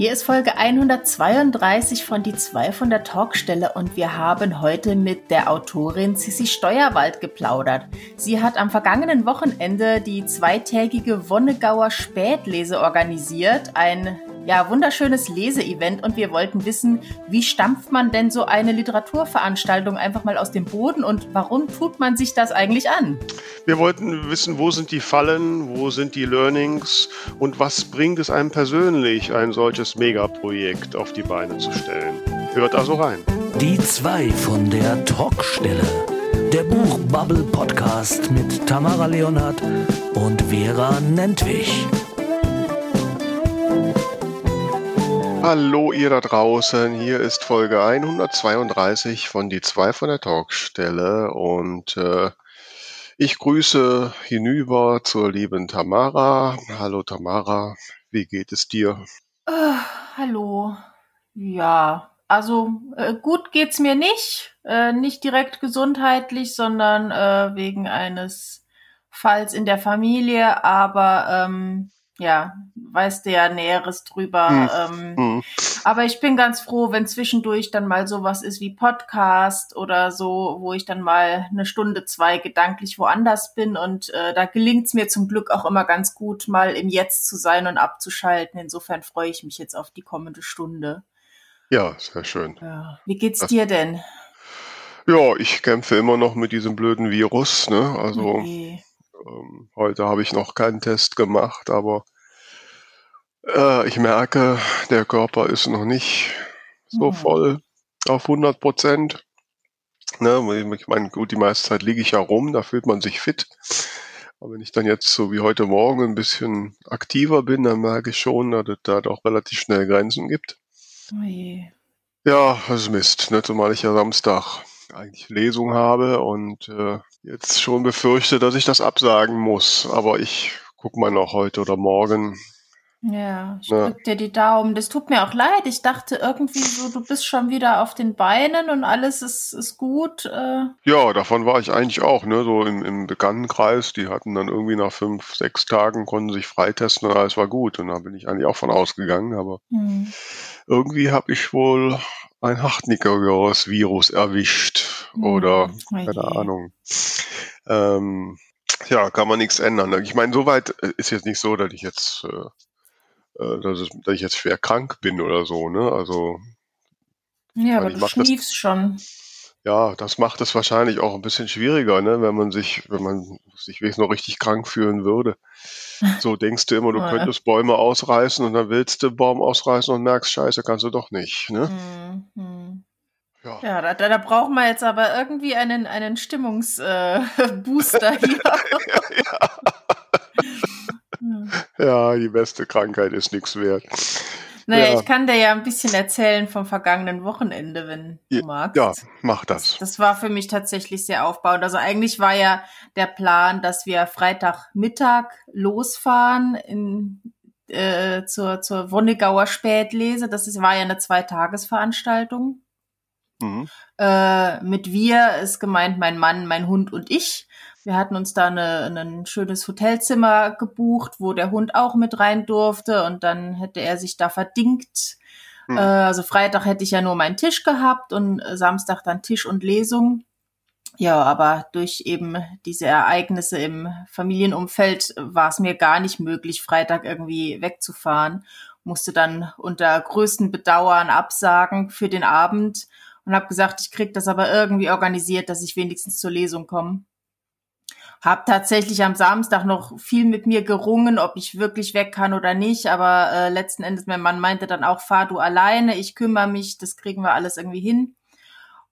Hier ist Folge 132 von Die zwei von der Talkstelle und wir haben heute mit der Autorin Sissi Steuerwald geplaudert. Sie hat am vergangenen Wochenende die zweitägige Wonnegauer Spätlese organisiert, ein ja, wunderschönes Leseevent und wir wollten wissen, wie stampft man denn so eine Literaturveranstaltung einfach mal aus dem Boden und warum tut man sich das eigentlich an? Wir wollten wissen, wo sind die Fallen, wo sind die Learnings und was bringt es einem persönlich, ein solches Megaprojekt auf die Beine zu stellen. Hört also rein. Die zwei von der Talkstelle. Der Buchbubble Podcast mit Tamara Leonhardt und Vera Nentwich. Hallo ihr da draußen, hier ist Folge 132 von Die zwei von der Talkstelle und äh, ich grüße hinüber zur lieben Tamara. Hallo Tamara, wie geht es dir? Uh, hallo. Ja, also äh, gut geht's mir nicht, äh, nicht direkt gesundheitlich, sondern äh, wegen eines Falls in der Familie, aber ähm, ja, weißt du ja Näheres drüber. Mhm. Ähm, mhm. Aber ich bin ganz froh, wenn zwischendurch dann mal sowas ist wie Podcast oder so, wo ich dann mal eine Stunde, zwei gedanklich woanders bin. Und äh, da gelingt es mir zum Glück auch immer ganz gut, mal im Jetzt zu sein und abzuschalten. Insofern freue ich mich jetzt auf die kommende Stunde. Ja, sehr schön. Ja. Wie geht's dir denn? Ja, ich kämpfe immer noch mit diesem blöden Virus. Ne? Also okay. ähm, heute habe ich noch keinen Test gemacht, aber äh, ich merke, der Körper ist noch nicht so mhm. voll auf 100 Prozent. Ne, ich meine, gut, die meiste Zeit liege ich ja rum, da fühlt man sich fit. Aber wenn ich dann jetzt so wie heute Morgen ein bisschen aktiver bin, dann merke ich schon, dass es da doch relativ schnell Grenzen gibt. Oh je. Ja, das ist Mist, ne? zumal ich ja Samstag eigentlich Lesung habe und äh, jetzt schon befürchte, dass ich das absagen muss. Aber ich gucke mal noch heute oder morgen, ja, ich ja. drück dir die Daumen. Das tut mir auch leid. Ich dachte irgendwie so, du bist schon wieder auf den Beinen und alles ist, ist gut. Äh. Ja, davon war ich eigentlich auch, ne? So im, im Bekanntenkreis, die hatten dann irgendwie nach fünf, sechs Tagen, konnten sich freitesten und alles war gut. Und da bin ich eigentlich auch von ausgegangen, aber hm. irgendwie habe ich wohl ein hartnäckigeres Virus erwischt. Hm. Oder oh keine Ahnung. Ähm, ja, kann man nichts ändern. Ich meine, soweit äh, ist jetzt nicht so, dass ich jetzt äh, dass, es, dass ich jetzt schwer krank bin oder so, ne? Also. Ja, aber du schniefst das, schon. Ja, das macht es wahrscheinlich auch ein bisschen schwieriger, ne? Wenn man sich, wenn man sich wenigstens noch richtig krank fühlen würde. So denkst du immer, du ja. könntest Bäume ausreißen und dann willst du Baum ausreißen und merkst, scheiße, kannst du doch nicht, ne? Mhm. Ja, ja da, da brauchen wir jetzt aber irgendwie einen, einen Stimmungsbooster äh, hier. ja, ja. Ja, die beste Krankheit ist nichts wert. Naja, ja. ich kann dir ja ein bisschen erzählen vom vergangenen Wochenende, wenn du magst. Ja, mach das. das. Das war für mich tatsächlich sehr aufbauend. Also eigentlich war ja der Plan, dass wir Freitagmittag losfahren in, äh, zur, zur Wonnegauer Spätlese. Das ist, war ja eine Zweitagesveranstaltung. Mhm. Äh, mit wir ist gemeint mein Mann, mein Hund und ich. Wir hatten uns da eine, ein schönes Hotelzimmer gebucht, wo der Hund auch mit rein durfte und dann hätte er sich da verdingt. Hm. Äh, also Freitag hätte ich ja nur meinen Tisch gehabt und Samstag dann Tisch und Lesung. Ja, aber durch eben diese Ereignisse im Familienumfeld war es mir gar nicht möglich, Freitag irgendwie wegzufahren. Musste dann unter größten Bedauern absagen für den Abend und habe gesagt, ich krieg das aber irgendwie organisiert, dass ich wenigstens zur Lesung komme. Hab tatsächlich am Samstag noch viel mit mir gerungen, ob ich wirklich weg kann oder nicht. Aber äh, letzten Endes, mein Mann meinte dann auch, fahr du alleine, ich kümmere mich, das kriegen wir alles irgendwie hin.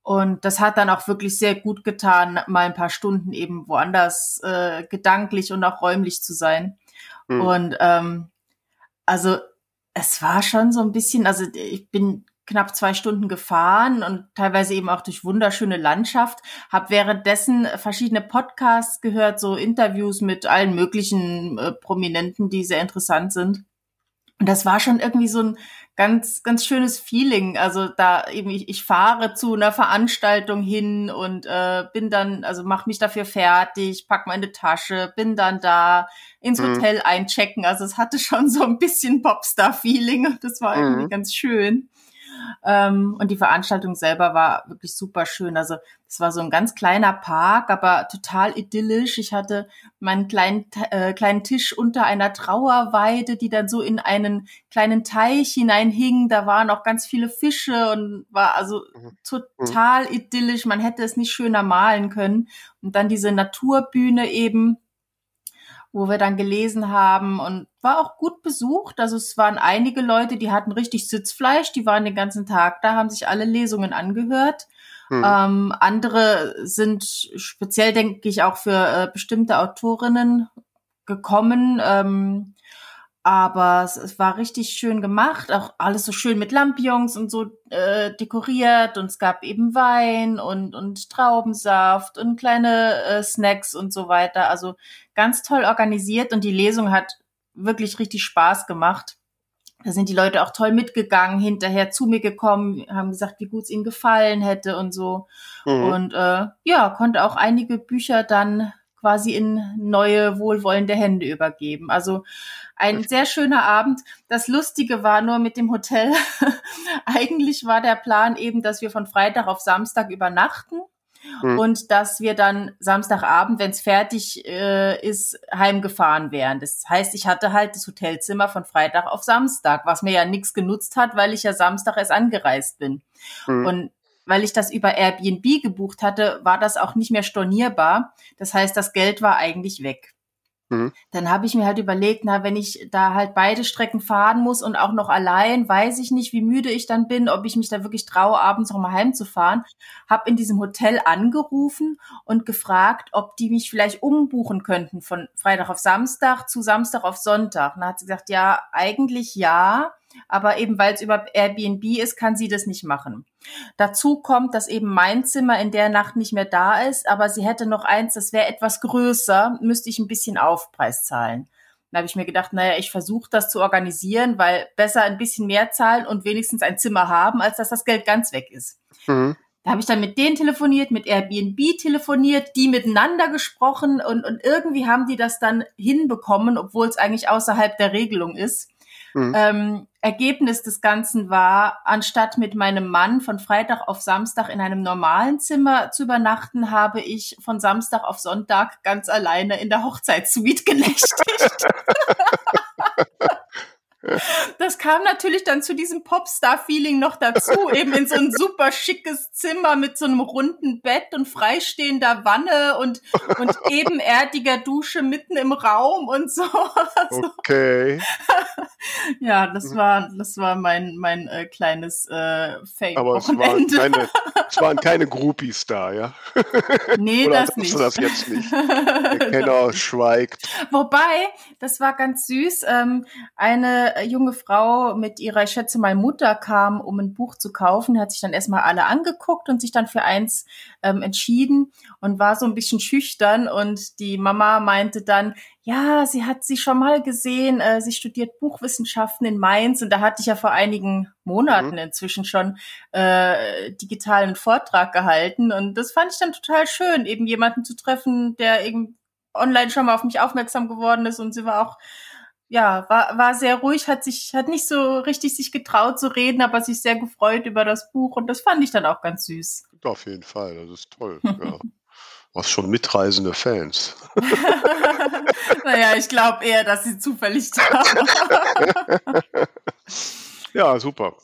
Und das hat dann auch wirklich sehr gut getan, mal ein paar Stunden eben woanders äh, gedanklich und auch räumlich zu sein. Mhm. Und ähm, also es war schon so ein bisschen, also ich bin knapp zwei Stunden gefahren und teilweise eben auch durch wunderschöne Landschaft. Habe währenddessen verschiedene Podcasts gehört, so Interviews mit allen möglichen äh, Prominenten, die sehr interessant sind. Und das war schon irgendwie so ein ganz, ganz schönes Feeling. Also da eben, ich, ich fahre zu einer Veranstaltung hin und äh, bin dann, also mach mich dafür fertig, pack meine Tasche, bin dann da ins mhm. Hotel einchecken. Also es hatte schon so ein bisschen Popstar-Feeling und das war mhm. irgendwie ganz schön. Ähm, und die Veranstaltung selber war wirklich super schön. Also es war so ein ganz kleiner Park, aber total idyllisch. Ich hatte meinen kleinen, äh, kleinen Tisch unter einer Trauerweide, die dann so in einen kleinen Teich hineinhing. Da waren auch ganz viele Fische und war also mhm. total idyllisch. Man hätte es nicht schöner malen können. Und dann diese Naturbühne eben wo wir dann gelesen haben und war auch gut besucht. Also es waren einige Leute, die hatten richtig Sitzfleisch, die waren den ganzen Tag da, haben sich alle Lesungen angehört. Hm. Ähm, andere sind speziell, denke ich, auch für äh, bestimmte Autorinnen gekommen. Ähm, aber es, es, war richtig schön gemacht, auch alles so schön mit Lampions und so äh, dekoriert und es gab eben Wein und, und Traubensaft und kleine äh, Snacks und so weiter. Also ganz toll organisiert und die Lesung hat wirklich richtig Spaß gemacht. Da sind die Leute auch toll mitgegangen, hinterher zu mir gekommen, haben gesagt, wie gut es ihnen gefallen hätte und so. Mhm. Und äh, ja, konnte auch einige Bücher dann quasi in neue, wohlwollende Hände übergeben. Also ein sehr schöner Abend. Das Lustige war nur mit dem Hotel. Eigentlich war der Plan eben, dass wir von Freitag auf Samstag übernachten. Mhm. Und dass wir dann Samstagabend, wenn es fertig äh, ist, heimgefahren wären. Das heißt, ich hatte halt das Hotelzimmer von Freitag auf Samstag, was mir ja nichts genutzt hat, weil ich ja Samstag erst angereist bin. Mhm. Und weil ich das über Airbnb gebucht hatte, war das auch nicht mehr stornierbar. Das heißt, das Geld war eigentlich weg. Mhm. Dann habe ich mir halt überlegt, na, wenn ich da halt beide Strecken fahren muss und auch noch allein, weiß ich nicht, wie müde ich dann bin, ob ich mich da wirklich traue, abends noch mal heimzufahren. Habe in diesem Hotel angerufen und gefragt, ob die mich vielleicht umbuchen könnten von Freitag auf Samstag zu Samstag auf Sonntag. Und dann hat sie gesagt, ja, eigentlich ja aber eben weil es über Airbnb ist, kann sie das nicht machen. Dazu kommt, dass eben mein Zimmer in der Nacht nicht mehr da ist, aber sie hätte noch eins, das wäre etwas größer, müsste ich ein bisschen Aufpreis zahlen. Dann habe ich mir gedacht, naja, ich versuche das zu organisieren, weil besser ein bisschen mehr zahlen und wenigstens ein Zimmer haben, als dass das Geld ganz weg ist. Mhm. Da habe ich dann mit denen telefoniert, mit Airbnb telefoniert, die miteinander gesprochen und, und irgendwie haben die das dann hinbekommen, obwohl es eigentlich außerhalb der Regelung ist. Mhm. Ähm, Ergebnis des Ganzen war, anstatt mit meinem Mann von Freitag auf Samstag in einem normalen Zimmer zu übernachten, habe ich von Samstag auf Sonntag ganz alleine in der Hochzeitssuite genächtigt. Das kam natürlich dann zu diesem Popstar-Feeling noch dazu, eben in so ein super schickes Zimmer mit so einem runden Bett und freistehender Wanne und, und ebenerdiger Dusche mitten im Raum und so. Okay. ja, das war, das war mein, mein äh, kleines äh, Fake. Aber es waren, keine, es waren keine Groupies da, ja? Nee, Oder das nicht. du das jetzt nicht? Der Kenner schweigt. Wobei, das war ganz süß. Ähm, eine junge Frau mit ihrer, ich schätze mal, Mutter kam, um ein Buch zu kaufen, hat sich dann erstmal alle angeguckt und sich dann für eins ähm, entschieden und war so ein bisschen schüchtern und die Mama meinte dann, ja, sie hat sie schon mal gesehen, äh, sie studiert Buchwissenschaften in Mainz und da hatte ich ja vor einigen Monaten mhm. inzwischen schon äh, digitalen Vortrag gehalten und das fand ich dann total schön, eben jemanden zu treffen, der eben online schon mal auf mich aufmerksam geworden ist und sie war auch ja, war, war sehr ruhig, hat sich, hat nicht so richtig sich getraut zu reden, aber sich sehr gefreut über das Buch und das fand ich dann auch ganz süß. Auf jeden Fall, das ist toll. ja. Was schon mitreisende Fans. naja, ich glaube eher, dass sie zufällig da waren. ja, super.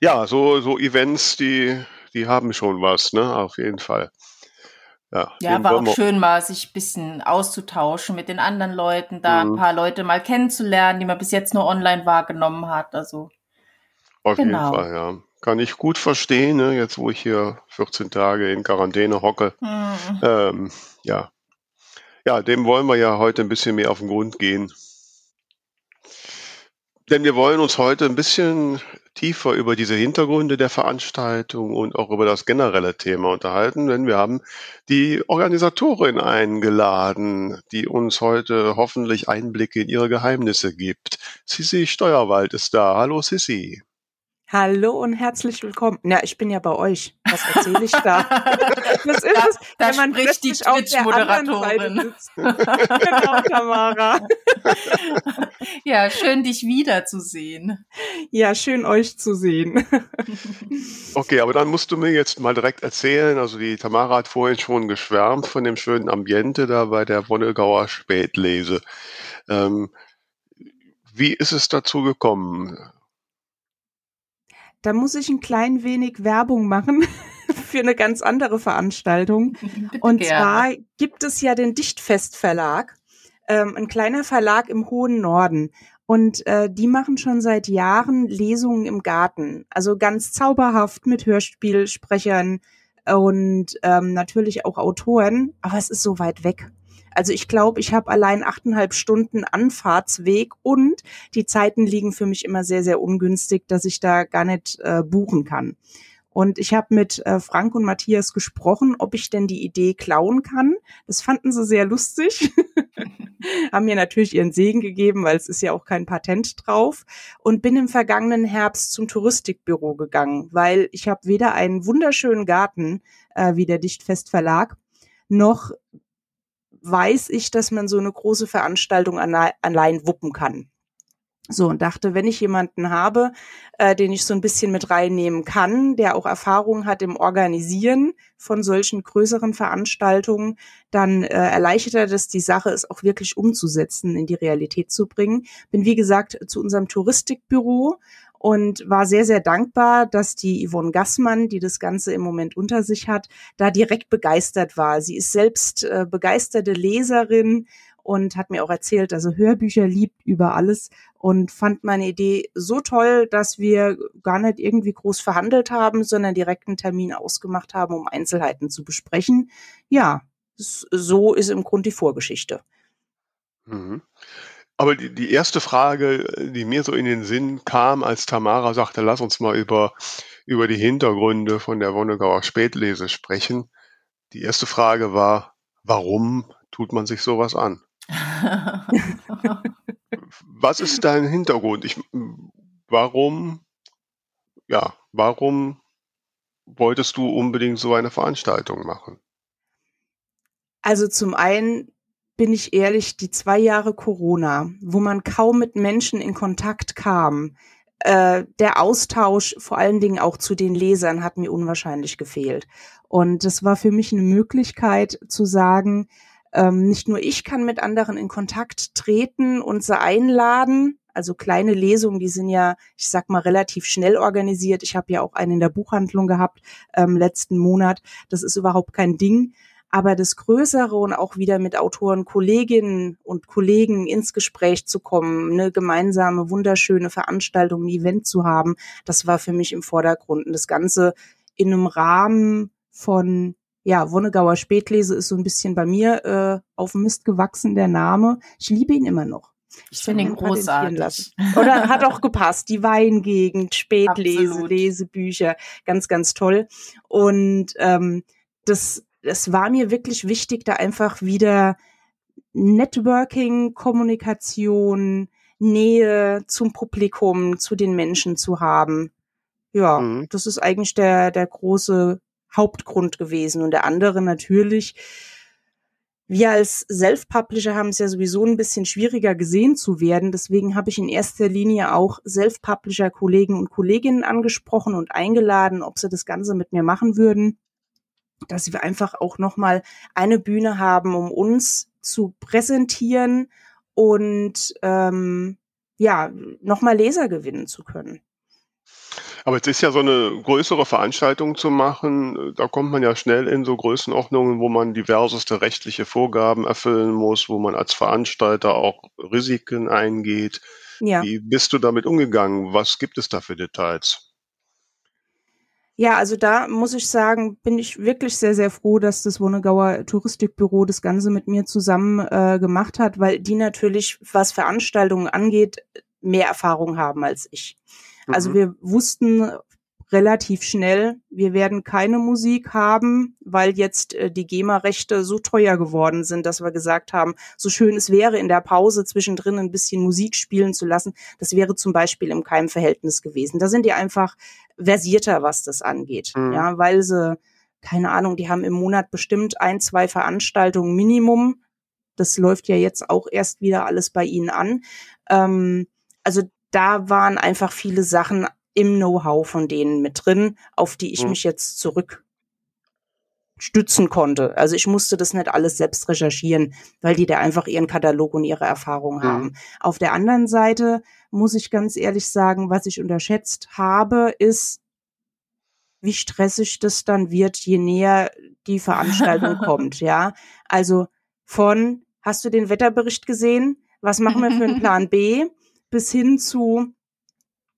Ja, so, so Events, die, die haben schon was, ne? Auf jeden Fall. Ja, ja war auch schön, mal sich ein bisschen auszutauschen mit den anderen Leuten, da mhm. ein paar Leute mal kennenzulernen, die man bis jetzt nur online wahrgenommen hat. Also auf genau. jeden Fall, ja. Kann ich gut verstehen, ne? jetzt wo ich hier 14 Tage in Quarantäne hocke. Mhm. Ähm, ja. ja, dem wollen wir ja heute ein bisschen mehr auf den Grund gehen. Denn wir wollen uns heute ein bisschen tiefer über diese Hintergründe der Veranstaltung und auch über das generelle Thema unterhalten, denn wir haben die Organisatorin eingeladen, die uns heute hoffentlich Einblicke in ihre Geheimnisse gibt. Sissi Steuerwald ist da. Hallo Sissi. Hallo und herzlich willkommen. Na, ich bin ja bei euch. Was erzähle ich da? Das ist da, es, da wenn man spricht die Twitch-Moderatorin. genau, Tamara. ja, schön dich wiederzusehen. Ja, schön euch zu sehen. okay, aber dann musst du mir jetzt mal direkt erzählen. Also die Tamara hat vorhin schon geschwärmt von dem schönen Ambiente da bei der Wonnegauer Spätlese. Ähm, wie ist es dazu gekommen? Da muss ich ein klein wenig Werbung machen für eine ganz andere Veranstaltung. Und gerne. zwar gibt es ja den Dichtfest-Verlag, ähm, ein kleiner Verlag im hohen Norden. Und äh, die machen schon seit Jahren Lesungen im Garten. Also ganz zauberhaft mit Hörspielsprechern und ähm, natürlich auch Autoren. Aber es ist so weit weg. Also ich glaube, ich habe allein achteinhalb Stunden Anfahrtsweg und die Zeiten liegen für mich immer sehr, sehr ungünstig, dass ich da gar nicht äh, buchen kann. Und ich habe mit äh, Frank und Matthias gesprochen, ob ich denn die Idee klauen kann. Das fanden sie sehr lustig. Haben mir natürlich ihren Segen gegeben, weil es ist ja auch kein Patent drauf. Und bin im vergangenen Herbst zum Touristikbüro gegangen, weil ich habe weder einen wunderschönen Garten äh, wie der Dichtfest Verlag, noch weiß ich, dass man so eine große Veranstaltung allein wuppen kann. So, und dachte, wenn ich jemanden habe, äh, den ich so ein bisschen mit reinnehmen kann, der auch Erfahrung hat im Organisieren von solchen größeren Veranstaltungen, dann äh, erleichtert es die Sache, es auch wirklich umzusetzen, in die Realität zu bringen. Bin, wie gesagt, zu unserem Touristikbüro und war sehr, sehr dankbar, dass die Yvonne Gassmann, die das Ganze im Moment unter sich hat, da direkt begeistert war. Sie ist selbst äh, begeisterte Leserin und hat mir auch erzählt, also Hörbücher liebt über alles und fand meine Idee so toll, dass wir gar nicht irgendwie groß verhandelt haben, sondern direkt einen Termin ausgemacht haben, um Einzelheiten zu besprechen. Ja, so ist im Grunde die Vorgeschichte. Mhm. Aber die, die erste Frage, die mir so in den Sinn kam, als Tamara sagte, lass uns mal über, über die Hintergründe von der Wonnegauer Spätlese sprechen. Die erste Frage war, warum tut man sich sowas an? Was ist dein Hintergrund? Ich, warum, ja, warum wolltest du unbedingt so eine Veranstaltung machen? Also zum einen bin ich ehrlich, die zwei Jahre Corona, wo man kaum mit Menschen in Kontakt kam, äh, der Austausch vor allen Dingen auch zu den Lesern hat mir unwahrscheinlich gefehlt. Und das war für mich eine Möglichkeit zu sagen, ähm, nicht nur ich kann mit anderen in Kontakt treten und sie einladen. Also kleine Lesungen, die sind ja, ich sag mal, relativ schnell organisiert. Ich habe ja auch eine in der Buchhandlung gehabt ähm, letzten Monat. Das ist überhaupt kein Ding. Aber das Größere und auch wieder mit Autoren, Kolleginnen und Kollegen ins Gespräch zu kommen, eine gemeinsame, wunderschöne Veranstaltung, ein Event zu haben, das war für mich im Vordergrund. Und das Ganze in einem Rahmen von ja, Wonnegauer Spätlese ist so ein bisschen bei mir äh, auf Mist gewachsen, der Name. Ich liebe ihn immer noch. Ich finde ihn großartig. Oder hat auch gepasst. Die Weingegend, Spätlese, Absolut. Lesebücher, ganz, ganz toll. Und ähm, das es war mir wirklich wichtig, da einfach wieder Networking, Kommunikation, Nähe zum Publikum, zu den Menschen zu haben. Ja, mhm. das ist eigentlich der, der große Hauptgrund gewesen. Und der andere natürlich, wir als Self-Publisher haben es ja sowieso ein bisschen schwieriger gesehen zu werden. Deswegen habe ich in erster Linie auch Self-Publisher-Kollegen und Kolleginnen angesprochen und eingeladen, ob sie das Ganze mit mir machen würden dass wir einfach auch nochmal eine Bühne haben, um uns zu präsentieren und ähm, ja, nochmal Leser gewinnen zu können. Aber jetzt ist ja so eine größere Veranstaltung zu machen, da kommt man ja schnell in so Größenordnungen, wo man diverseste rechtliche Vorgaben erfüllen muss, wo man als Veranstalter auch Risiken eingeht. Ja. Wie bist du damit umgegangen? Was gibt es da für Details? Ja, also da muss ich sagen, bin ich wirklich sehr, sehr froh, dass das Wonnegauer Touristikbüro das Ganze mit mir zusammen äh, gemacht hat, weil die natürlich, was Veranstaltungen angeht, mehr Erfahrung haben als ich. Also mhm. wir wussten relativ schnell, wir werden keine Musik haben, weil jetzt äh, die GEMA-Rechte so teuer geworden sind, dass wir gesagt haben, so schön es wäre, in der Pause zwischendrin ein bisschen Musik spielen zu lassen, das wäre zum Beispiel im Keimverhältnis gewesen. Da sind die einfach versierter, was das angeht, mhm. ja, weil sie, keine Ahnung, die haben im Monat bestimmt ein, zwei Veranstaltungen Minimum. Das läuft ja jetzt auch erst wieder alles bei ihnen an. Ähm, also da waren einfach viele Sachen im Know-how von denen mit drin, auf die ich mhm. mich jetzt zurück stützen konnte. Also ich musste das nicht alles selbst recherchieren, weil die da einfach ihren Katalog und ihre Erfahrungen mhm. haben. Auf der anderen Seite muss ich ganz ehrlich sagen, was ich unterschätzt habe, ist, wie stressig das dann wird, je näher die Veranstaltung kommt, ja. Also von, hast du den Wetterbericht gesehen? Was machen wir für einen Plan B? Bis hin zu,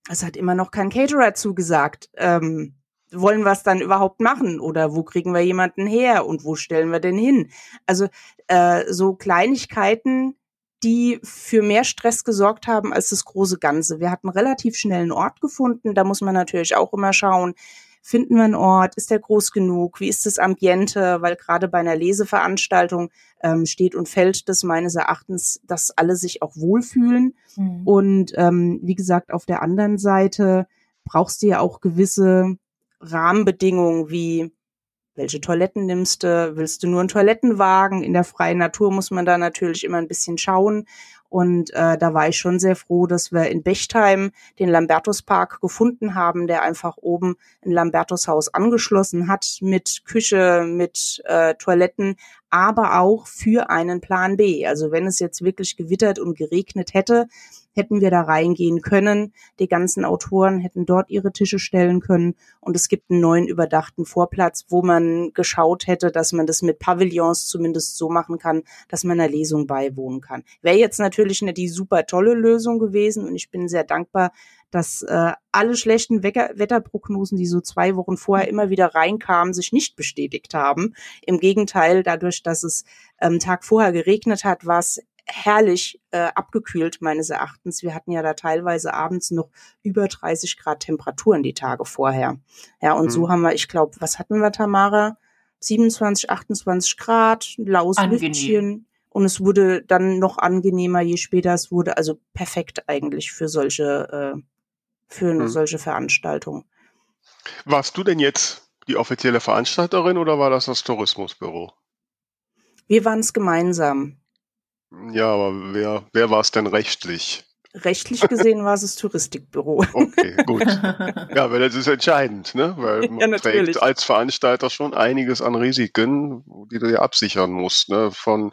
es hat immer noch kein Caterer zugesagt. Ähm, wollen wir es dann überhaupt machen oder wo kriegen wir jemanden her und wo stellen wir denn hin? Also äh, so Kleinigkeiten, die für mehr Stress gesorgt haben als das große Ganze. Wir hatten relativ schnell einen Ort gefunden. Da muss man natürlich auch immer schauen, Finden wir einen Ort? Ist der groß genug? Wie ist das Ambiente? Weil gerade bei einer Leseveranstaltung ähm, steht und fällt das meines Erachtens, dass alle sich auch wohlfühlen. Mhm. Und ähm, wie gesagt, auf der anderen Seite brauchst du ja auch gewisse Rahmenbedingungen wie welche Toiletten nimmst du? Willst du nur einen Toilettenwagen? In der freien Natur muss man da natürlich immer ein bisschen schauen. Und äh, da war ich schon sehr froh, dass wir in Bechtheim den Lambertuspark gefunden haben, der einfach oben ein Lambertushaus angeschlossen hat mit Küche, mit äh, Toiletten, aber auch für einen Plan B. Also wenn es jetzt wirklich gewittert und geregnet hätte, hätten wir da reingehen können. Die ganzen Autoren hätten dort ihre Tische stellen können und es gibt einen neuen überdachten Vorplatz, wo man geschaut hätte, dass man das mit Pavillons zumindest so machen kann, dass man einer Lesung beiwohnen kann. Wäre jetzt natürlich nicht die super tolle Lösung gewesen und ich bin sehr dankbar, dass äh, alle schlechten Wecker Wetterprognosen, die so zwei Wochen vorher immer wieder reinkamen, sich nicht bestätigt haben. Im Gegenteil, dadurch, dass es ähm, Tag vorher geregnet hat, war es herrlich äh, abgekühlt meines Erachtens. Wir hatten ja da teilweise abends noch über 30 Grad Temperaturen die Tage vorher. Ja, und mhm. so haben wir, ich glaube, was hatten wir, Tamara? 27, 28 Grad, laues Lüftchen. Und es wurde dann noch angenehmer, je später es wurde. Also perfekt eigentlich für solche, äh, für eine mhm. solche Veranstaltung. Warst du denn jetzt die offizielle Veranstalterin oder war das das Tourismusbüro? Wir waren es gemeinsam. Ja, aber wer, wer war es denn rechtlich? Rechtlich gesehen war es das Touristikbüro. Okay, gut. Ja, weil das ist entscheidend, ne? Weil man ja, trägt als Veranstalter schon einiges an Risiken, die du ja absichern musst, ne? Von,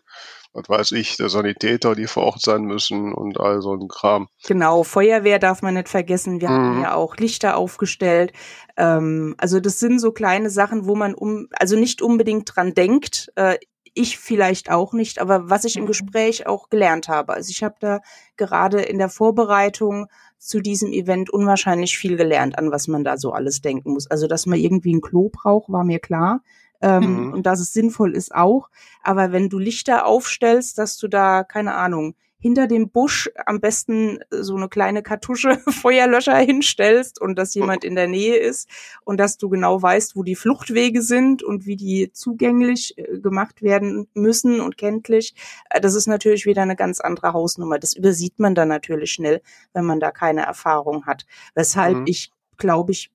was weiß ich, der Sanitäter, die vor Ort sein müssen und all so ein Kram. Genau, Feuerwehr darf man nicht vergessen. Wir mhm. haben ja auch Lichter aufgestellt. Ähm, also das sind so kleine Sachen, wo man um, also nicht unbedingt dran denkt. Äh, ich vielleicht auch nicht, aber was ich im mhm. Gespräch auch gelernt habe. Also ich habe da gerade in der Vorbereitung zu diesem Event unwahrscheinlich viel gelernt, an was man da so alles denken muss. Also dass man irgendwie ein Klo braucht, war mir klar. Ähm, mhm. Und dass es sinnvoll ist auch. Aber wenn du Lichter aufstellst, dass du da, keine Ahnung, hinter dem Busch am besten so eine kleine Kartusche Feuerlöscher hinstellst und dass jemand in der Nähe ist und dass du genau weißt, wo die Fluchtwege sind und wie die zugänglich äh, gemacht werden müssen und kenntlich. Äh, das ist natürlich wieder eine ganz andere Hausnummer. Das übersieht man dann natürlich schnell, wenn man da keine Erfahrung hat. Weshalb mhm. ich, glaube ich,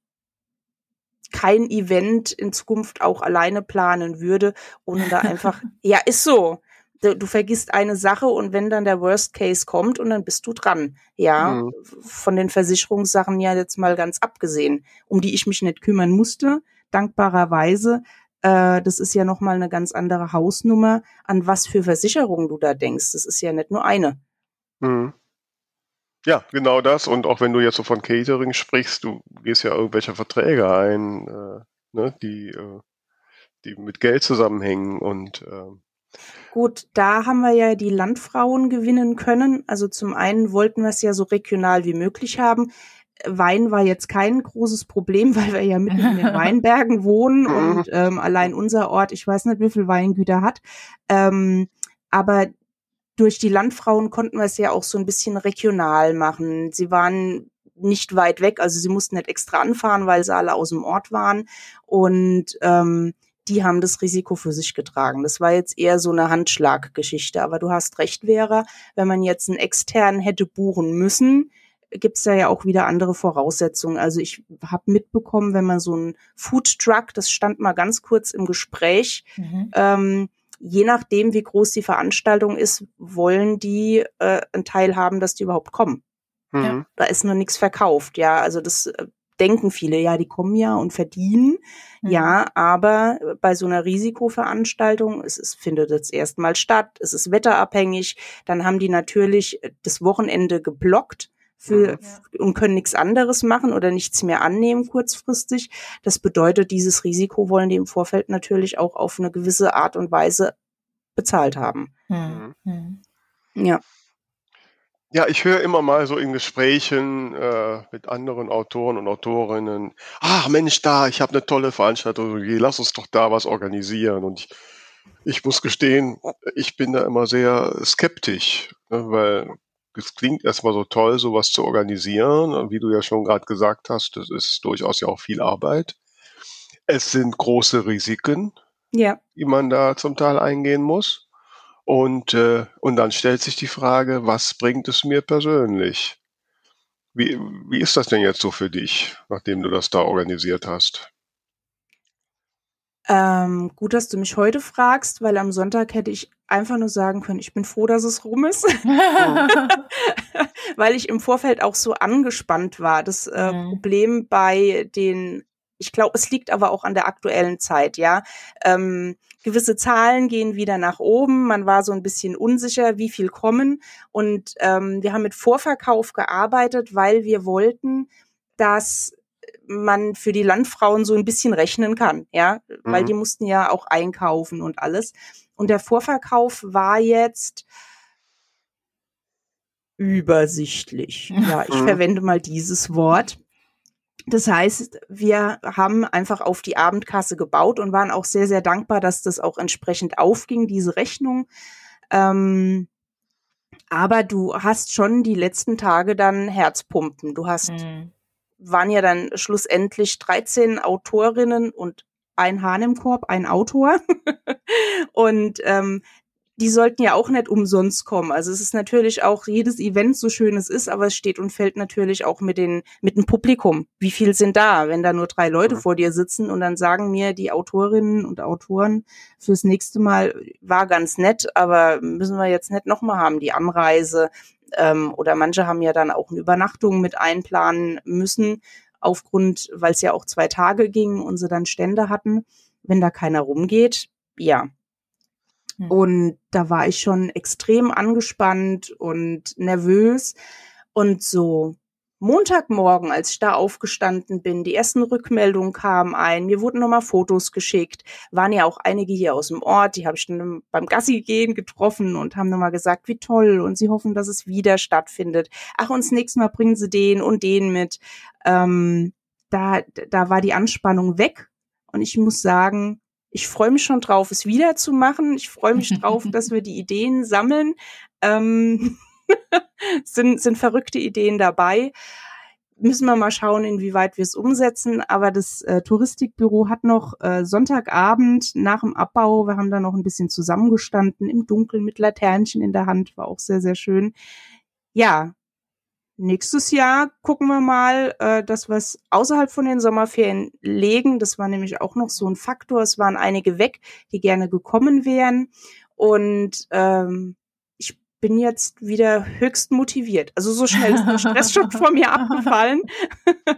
kein Event in Zukunft auch alleine planen würde, ohne da einfach, ja, ist so du, du vergisst eine Sache und wenn dann der Worst Case kommt und dann bist du dran. Ja, mhm. von den Versicherungssachen ja jetzt mal ganz abgesehen, um die ich mich nicht kümmern musste, dankbarerweise. Äh, das ist ja nochmal eine ganz andere Hausnummer, an was für Versicherungen du da denkst. Das ist ja nicht nur eine. Mhm. Ja, genau das. Und auch wenn du jetzt so von Catering sprichst, du gehst ja irgendwelche Verträge ein, äh, ne, die, äh, die mit Geld zusammenhängen und äh, Gut, da haben wir ja die Landfrauen gewinnen können. Also zum einen wollten wir es ja so regional wie möglich haben. Wein war jetzt kein großes Problem, weil wir ja mitten in den Weinbergen wohnen und ähm, allein unser Ort, ich weiß nicht, wie viel Weingüter hat. Ähm, aber durch die Landfrauen konnten wir es ja auch so ein bisschen regional machen. Sie waren nicht weit weg, also sie mussten nicht extra anfahren, weil sie alle aus dem Ort waren. Und ähm, die haben das Risiko für sich getragen. Das war jetzt eher so eine Handschlaggeschichte. Aber du hast recht, Vera, wenn man jetzt einen externen hätte buchen müssen, gibt's da ja auch wieder andere Voraussetzungen. Also ich habe mitbekommen, wenn man so ein Food Truck, das stand mal ganz kurz im Gespräch, mhm. ähm, je nachdem, wie groß die Veranstaltung ist, wollen die äh, einen Teil haben, dass die überhaupt kommen. Mhm. Da ist nur nichts verkauft, ja. Also das äh, denken viele, ja, die kommen ja und verdienen. Mhm. Ja, aber bei so einer Risikoveranstaltung, es, es findet jetzt erstmal statt, es ist wetterabhängig, dann haben die natürlich das Wochenende geblockt für, ja. und können nichts anderes machen oder nichts mehr annehmen kurzfristig. Das bedeutet, dieses Risiko wollen die im Vorfeld natürlich auch auf eine gewisse Art und Weise bezahlt haben. Mhm. mhm. Ja. Ja, ich höre immer mal so in Gesprächen äh, mit anderen Autoren und Autorinnen, ach Mensch, da, ich habe eine tolle Veranstaltung, lass uns doch da was organisieren. Und ich, ich muss gestehen, ich bin da immer sehr skeptisch, ne, weil es klingt erstmal so toll, sowas zu organisieren. Und wie du ja schon gerade gesagt hast, das ist durchaus ja auch viel Arbeit. Es sind große Risiken, ja. die man da zum Teil eingehen muss. Und, äh, und dann stellt sich die Frage, was bringt es mir persönlich? Wie, wie ist das denn jetzt so für dich, nachdem du das da organisiert hast? Ähm, gut, dass du mich heute fragst, weil am Sonntag hätte ich einfach nur sagen können, ich bin froh, dass es rum ist. weil ich im Vorfeld auch so angespannt war. Das äh, mhm. Problem bei den, ich glaube, es liegt aber auch an der aktuellen Zeit, ja. Ähm, gewisse Zahlen gehen wieder nach oben. Man war so ein bisschen unsicher, wie viel kommen. Und ähm, wir haben mit Vorverkauf gearbeitet, weil wir wollten, dass man für die Landfrauen so ein bisschen rechnen kann, ja, mhm. weil die mussten ja auch einkaufen und alles. Und der Vorverkauf war jetzt übersichtlich. Ja, ich mhm. verwende mal dieses Wort. Das heißt, wir haben einfach auf die Abendkasse gebaut und waren auch sehr, sehr dankbar, dass das auch entsprechend aufging, diese Rechnung. Ähm, aber du hast schon die letzten Tage dann Herzpumpen. Du hast, mhm. waren ja dann schlussendlich 13 Autorinnen und ein Hahn im Korb, ein Autor. und ähm, die sollten ja auch nicht umsonst kommen. Also es ist natürlich auch jedes Event, so schön es ist, aber es steht und fällt natürlich auch mit den, mit dem Publikum. Wie viel sind da, wenn da nur drei Leute ja. vor dir sitzen und dann sagen mir die Autorinnen und Autoren fürs nächste Mal war ganz nett, aber müssen wir jetzt nicht nochmal haben, die Anreise. Ähm, oder manche haben ja dann auch eine Übernachtung mit einplanen müssen, aufgrund, weil es ja auch zwei Tage ging und sie dann Stände hatten. Wenn da keiner rumgeht, ja, hm. Und da war ich schon extrem angespannt und nervös. Und so Montagmorgen, als ich da aufgestanden bin, die ersten Rückmeldungen kamen ein, mir wurden nochmal Fotos geschickt, waren ja auch einige hier aus dem Ort, die habe ich dann beim Gassi gehen getroffen und haben nochmal gesagt, wie toll und sie hoffen, dass es wieder stattfindet. Ach, und das nächste Mal bringen sie den und den mit. Ähm, da, da war die Anspannung weg und ich muss sagen, ich freue mich schon drauf, es wieder zu machen. Ich freue mich drauf, dass wir die Ideen sammeln. Ähm, sind, sind verrückte Ideen dabei. Müssen wir mal schauen, inwieweit wir es umsetzen. Aber das äh, Touristikbüro hat noch äh, Sonntagabend nach dem Abbau, wir haben da noch ein bisschen zusammengestanden im Dunkeln mit Laternchen in der Hand, war auch sehr, sehr schön. Ja, nächstes Jahr gucken wir mal, äh, dass wir es außerhalb von den Sommerferien legen. Das war nämlich auch noch so ein Faktor. Es waren einige weg, die gerne gekommen wären. Und ähm, ich bin jetzt wieder höchst motiviert. Also so schnell ist der Stress schon vor mir abgefallen.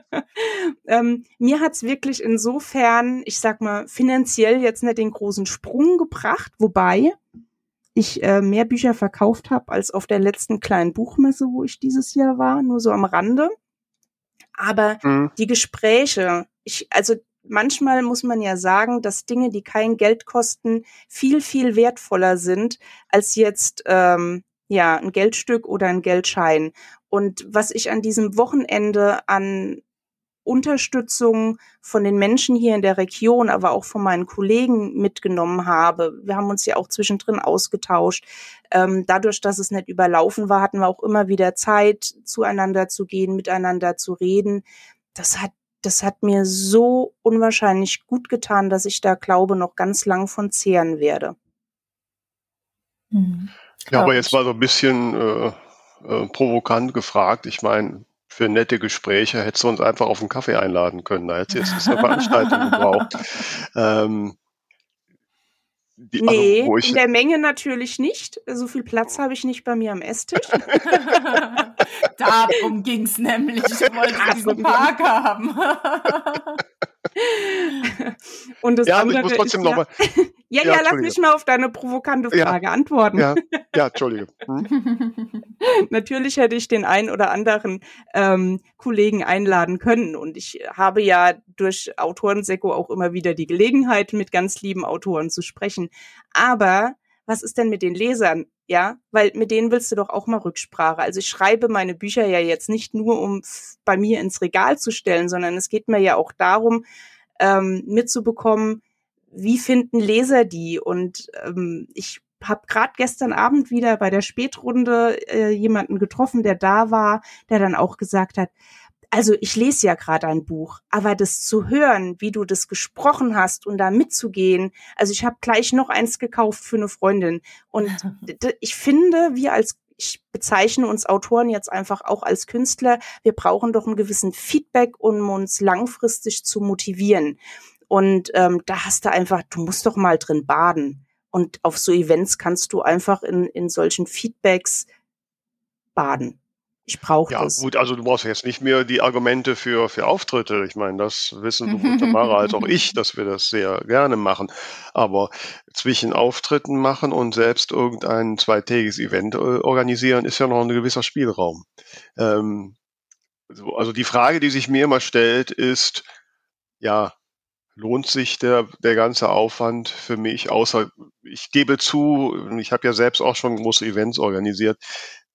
ähm, mir hat's wirklich insofern, ich sag mal, finanziell jetzt nicht den großen Sprung gebracht, wobei ich äh, mehr Bücher verkauft habe als auf der letzten kleinen Buchmesse, wo ich dieses Jahr war, nur so am Rande. Aber mhm. die Gespräche, ich, also manchmal muss man ja sagen, dass Dinge, die kein Geld kosten, viel, viel wertvoller sind als jetzt ähm, ja ein Geldstück oder ein Geldschein. Und was ich an diesem Wochenende an Unterstützung von den Menschen hier in der Region, aber auch von meinen Kollegen mitgenommen habe. Wir haben uns ja auch zwischendrin ausgetauscht. Ähm, dadurch, dass es nicht überlaufen war, hatten wir auch immer wieder Zeit, zueinander zu gehen, miteinander zu reden. Das hat das hat mir so unwahrscheinlich gut getan, dass ich da glaube, noch ganz lang von zehren werde. Mhm. Ja, aber jetzt mal so ein bisschen äh, äh, provokant gefragt. Ich meine, für nette Gespräche hättest du uns einfach auf einen Kaffee einladen können. Da hättest du jetzt eine Veranstaltung gebraucht. Ähm, die, also, nee, also, in der Menge natürlich nicht. So viel Platz habe ich nicht bei mir am Esstisch. Darum ging es nämlich. Ich wollte diesen Park haben. Und das ja, andere ich muss trotzdem ist, nochmal. Ja, ja, ja lass mich mal auf deine provokante Frage ja, antworten. Ja, ja Entschuldige. Hm? Natürlich hätte ich den einen oder anderen ähm, Kollegen einladen können. Und ich habe ja durch Autorenseko auch immer wieder die Gelegenheit, mit ganz lieben Autoren zu sprechen. Aber was ist denn mit den Lesern? Ja, weil mit denen willst du doch auch mal Rücksprache. Also ich schreibe meine Bücher ja jetzt nicht nur, um bei mir ins Regal zu stellen, sondern es geht mir ja auch darum, ähm, mitzubekommen, wie finden Leser die? Und ähm, ich habe gerade gestern Abend wieder bei der Spätrunde äh, jemanden getroffen, der da war, der dann auch gesagt hat, also ich lese ja gerade ein Buch, aber das zu hören, wie du das gesprochen hast und da mitzugehen, also ich habe gleich noch eins gekauft für eine Freundin und ich finde, wir als ich bezeichne uns Autoren jetzt einfach auch als Künstler. Wir brauchen doch einen gewissen Feedback, um uns langfristig zu motivieren. Und ähm, da hast du einfach, du musst doch mal drin baden. Und auf so Events kannst du einfach in, in solchen Feedbacks baden. Ich brauche ja, das. Ja, gut, also du brauchst jetzt nicht mehr die Argumente für, für Auftritte. Ich meine, das wissen sowohl Tamara als auch ich, dass wir das sehr gerne machen. Aber zwischen Auftritten machen und selbst irgendein zweitägiges Event äh, organisieren, ist ja noch ein gewisser Spielraum. Ähm, also die Frage, die sich mir immer stellt, ist, ja, lohnt sich der, der ganze Aufwand für mich, außer ich gebe zu, ich habe ja selbst auch schon große Events organisiert.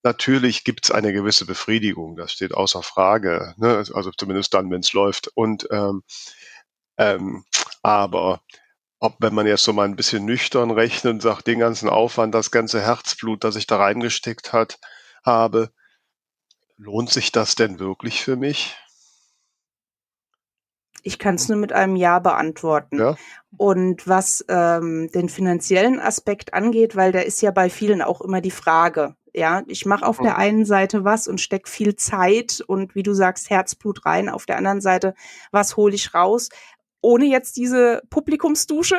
Natürlich gibt es eine gewisse Befriedigung, das steht außer Frage, ne? also zumindest dann, wenn es läuft. Und ähm, ähm, aber ob wenn man jetzt so mal ein bisschen nüchtern rechnet und sagt, den ganzen Aufwand, das ganze Herzblut, das ich da reingesteckt hat, habe, lohnt sich das denn wirklich für mich? Ich kann es nur mit einem Ja beantworten. Ja. Und was ähm, den finanziellen Aspekt angeht, weil da ist ja bei vielen auch immer die Frage. Ja, ich mache auf der einen Seite was und steck viel Zeit und wie du sagst, Herzblut rein. Auf der anderen Seite, was hole ich raus? Ohne jetzt diese Publikumsdusche.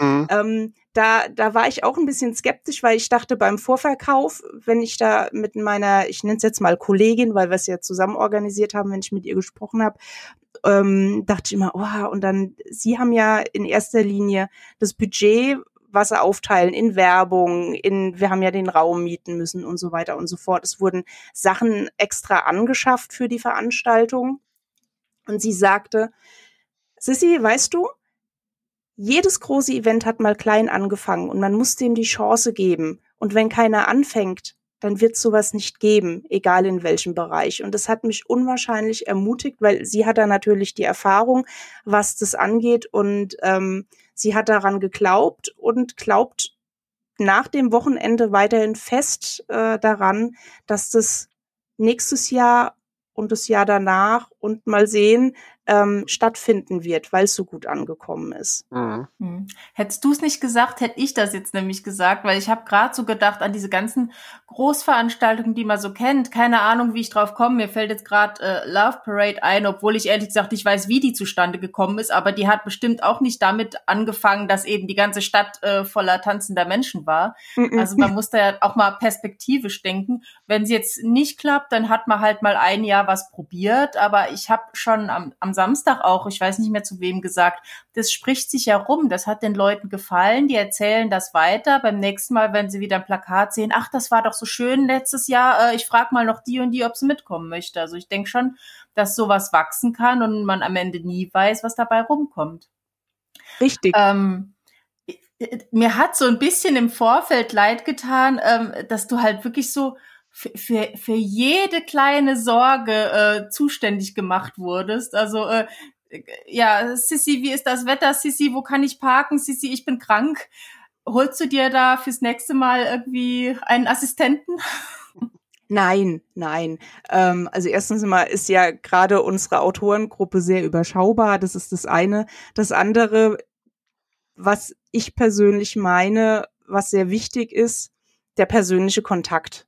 Mhm. ähm, da, da war ich auch ein bisschen skeptisch, weil ich dachte beim Vorverkauf, wenn ich da mit meiner, ich nenne es jetzt mal Kollegin, weil wir es ja zusammen organisiert haben, wenn ich mit ihr gesprochen habe, ähm, dachte ich immer, oh, und dann, Sie haben ja in erster Linie das Budget, was sie aufteilen in Werbung, in, wir haben ja den Raum mieten müssen und so weiter und so fort. Es wurden Sachen extra angeschafft für die Veranstaltung. Und sie sagte, Sissy, weißt du, jedes große Event hat mal klein angefangen und man muss dem die Chance geben. Und wenn keiner anfängt, dann wird sowas nicht geben, egal in welchem Bereich. Und das hat mich unwahrscheinlich ermutigt, weil sie hat da natürlich die Erfahrung, was das angeht und ähm, sie hat daran geglaubt und glaubt nach dem Wochenende weiterhin fest äh, daran, dass das nächstes Jahr und das Jahr danach und mal sehen, ähm, stattfinden wird, weil es so gut angekommen ist. Mhm. Hm. Hättest du es nicht gesagt, hätte ich das jetzt nämlich gesagt, weil ich habe gerade so gedacht an diese ganzen Großveranstaltungen, die man so kennt. Keine Ahnung, wie ich drauf komme. Mir fällt jetzt gerade äh, Love Parade ein, obwohl ich ehrlich gesagt nicht weiß, wie die zustande gekommen ist, aber die hat bestimmt auch nicht damit angefangen, dass eben die ganze Stadt äh, voller tanzender Menschen war. Mhm. Also man muss da ja auch mal perspektivisch denken. Wenn es jetzt nicht klappt, dann hat man halt mal ein Jahr was probiert, aber ich habe schon am, am Samstag auch, ich weiß nicht mehr zu wem gesagt, das spricht sich ja rum, das hat den Leuten gefallen, die erzählen das weiter. Beim nächsten Mal, wenn sie wieder ein Plakat sehen, ach, das war doch so schön letztes Jahr, äh, ich frage mal noch die und die, ob sie mitkommen möchte. Also ich denke schon, dass sowas wachsen kann und man am Ende nie weiß, was dabei rumkommt. Richtig. Ähm, mir hat so ein bisschen im Vorfeld leid getan, ähm, dass du halt wirklich so für, für jede kleine Sorge äh, zuständig gemacht wurdest. Also äh, ja, Sissy, wie ist das Wetter? Sissy, wo kann ich parken? Sissy, ich bin krank. Holst du dir da fürs nächste Mal irgendwie einen Assistenten? Nein, nein. Ähm, also erstens mal ist ja gerade unsere Autorengruppe sehr überschaubar. Das ist das eine. Das andere, was ich persönlich meine, was sehr wichtig ist, der persönliche Kontakt.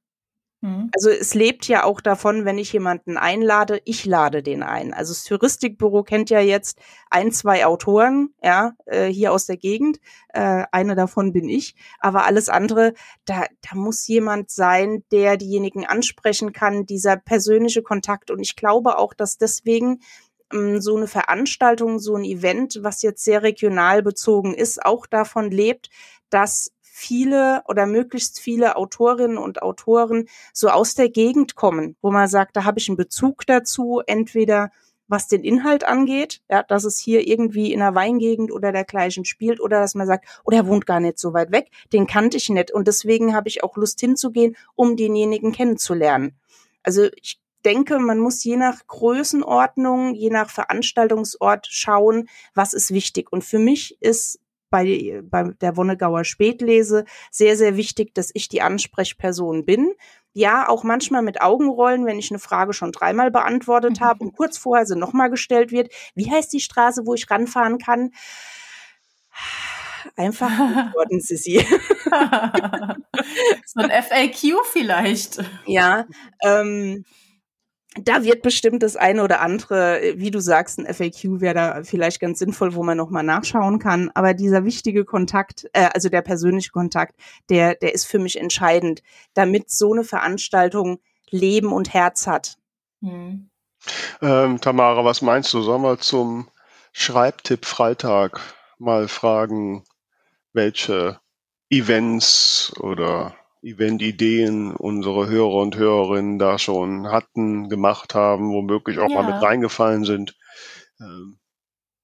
Mhm. Also es lebt ja auch davon, wenn ich jemanden einlade, ich lade den ein. Also das Touristikbüro kennt ja jetzt ein, zwei Autoren, ja, äh, hier aus der Gegend. Äh, eine davon bin ich. Aber alles andere, da, da muss jemand sein, der diejenigen ansprechen kann, dieser persönliche Kontakt. Und ich glaube auch, dass deswegen ähm, so eine Veranstaltung, so ein Event, was jetzt sehr regional bezogen ist, auch davon lebt, dass viele oder möglichst viele Autorinnen und Autoren so aus der Gegend kommen, wo man sagt, da habe ich einen Bezug dazu, entweder was den Inhalt angeht, ja, dass es hier irgendwie in einer Weingegend oder dergleichen spielt oder dass man sagt, oh, der wohnt gar nicht so weit weg, den kannte ich nicht und deswegen habe ich auch Lust hinzugehen, um denjenigen kennenzulernen. Also ich denke, man muss je nach Größenordnung, je nach Veranstaltungsort schauen, was ist wichtig. Und für mich ist bei, bei der Wonnegauer Spätlese sehr, sehr wichtig, dass ich die Ansprechperson bin. Ja, auch manchmal mit Augenrollen, wenn ich eine Frage schon dreimal beantwortet habe und kurz vorher sie nochmal gestellt wird. Wie heißt die Straße, wo ich ranfahren kann? Einfach antworten, Sissi. so ein FAQ vielleicht. Ja, ähm, da wird bestimmt das eine oder andere, wie du sagst, ein FAQ wäre da vielleicht ganz sinnvoll, wo man nochmal nachschauen kann. Aber dieser wichtige Kontakt, äh, also der persönliche Kontakt, der, der ist für mich entscheidend, damit so eine Veranstaltung Leben und Herz hat. Hm. Ähm, Tamara, was meinst du? Sollen wir zum Schreibtipp Freitag mal fragen, welche Events oder Event-Ideen unsere Hörer und Hörerinnen da schon hatten, gemacht haben, womöglich auch ja. mal mit reingefallen sind. Ähm.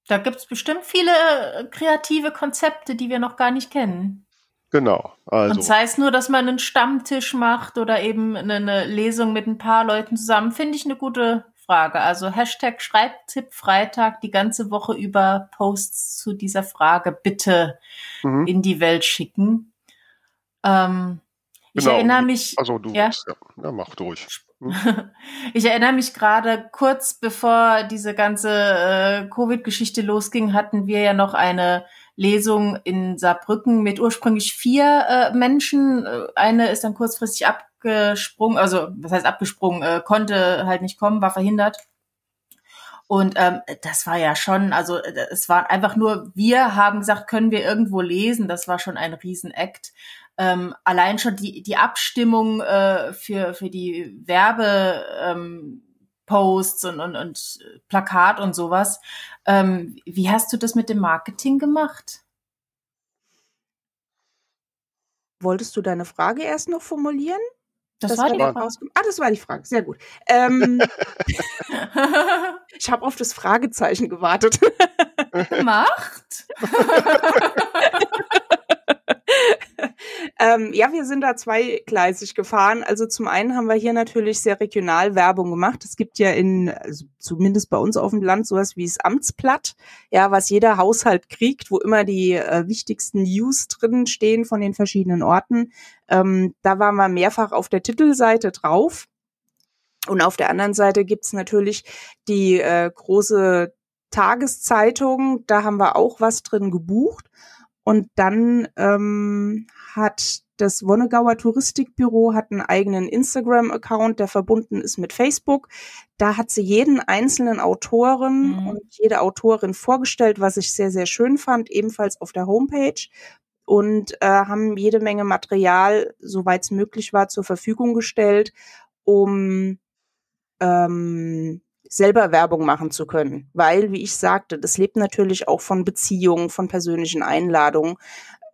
Da gibt's bestimmt viele äh, kreative Konzepte, die wir noch gar nicht kennen. Genau. Also. Und sei es nur, dass man einen Stammtisch macht oder eben eine Lesung mit ein paar Leuten zusammen, finde ich eine gute Frage. Also Hashtag Schreibtipp Freitag die ganze Woche über Posts zu dieser Frage bitte mhm. in die Welt schicken. Ähm, ich genau. erinnere mich. Also du, ja, ja. ja mach durch. Hm? ich erinnere mich gerade kurz bevor diese ganze äh, Covid-Geschichte losging, hatten wir ja noch eine Lesung in Saarbrücken mit ursprünglich vier äh, Menschen. Äh, eine ist dann kurzfristig abgesprungen, also was heißt abgesprungen, äh, konnte halt nicht kommen, war verhindert. Und ähm, das war ja schon, also äh, es war einfach nur, wir haben gesagt, können wir irgendwo lesen. Das war schon ein Riesenakt ähm, allein schon die, die Abstimmung äh, für, für die Werbe, ähm, Posts und, und, und Plakat und sowas. Ähm, wie hast du das mit dem Marketing gemacht? Wolltest du deine Frage erst noch formulieren? Das, das war die Frage. Ah, das war die Frage. Sehr gut. Ähm, ich habe auf das Fragezeichen gewartet. Macht. ähm, ja, wir sind da zweigleisig gefahren. Also zum einen haben wir hier natürlich sehr regional Werbung gemacht. Es gibt ja in, also zumindest bei uns auf dem Land, sowas wie das Amtsblatt, ja, was jeder Haushalt kriegt, wo immer die äh, wichtigsten News drin stehen von den verschiedenen Orten. Ähm, da waren wir mehrfach auf der Titelseite drauf. Und auf der anderen Seite gibt's natürlich die äh, große Tageszeitung, da haben wir auch was drin gebucht. Und dann ähm, hat das Wonnegauer Touristikbüro hat einen eigenen Instagram-Account, der verbunden ist mit Facebook. Da hat sie jeden einzelnen Autoren mhm. und jede Autorin vorgestellt, was ich sehr, sehr schön fand, ebenfalls auf der Homepage. Und äh, haben jede Menge Material, soweit es möglich war, zur Verfügung gestellt, um ähm, selber Werbung machen zu können. Weil, wie ich sagte, das lebt natürlich auch von Beziehungen, von persönlichen Einladungen.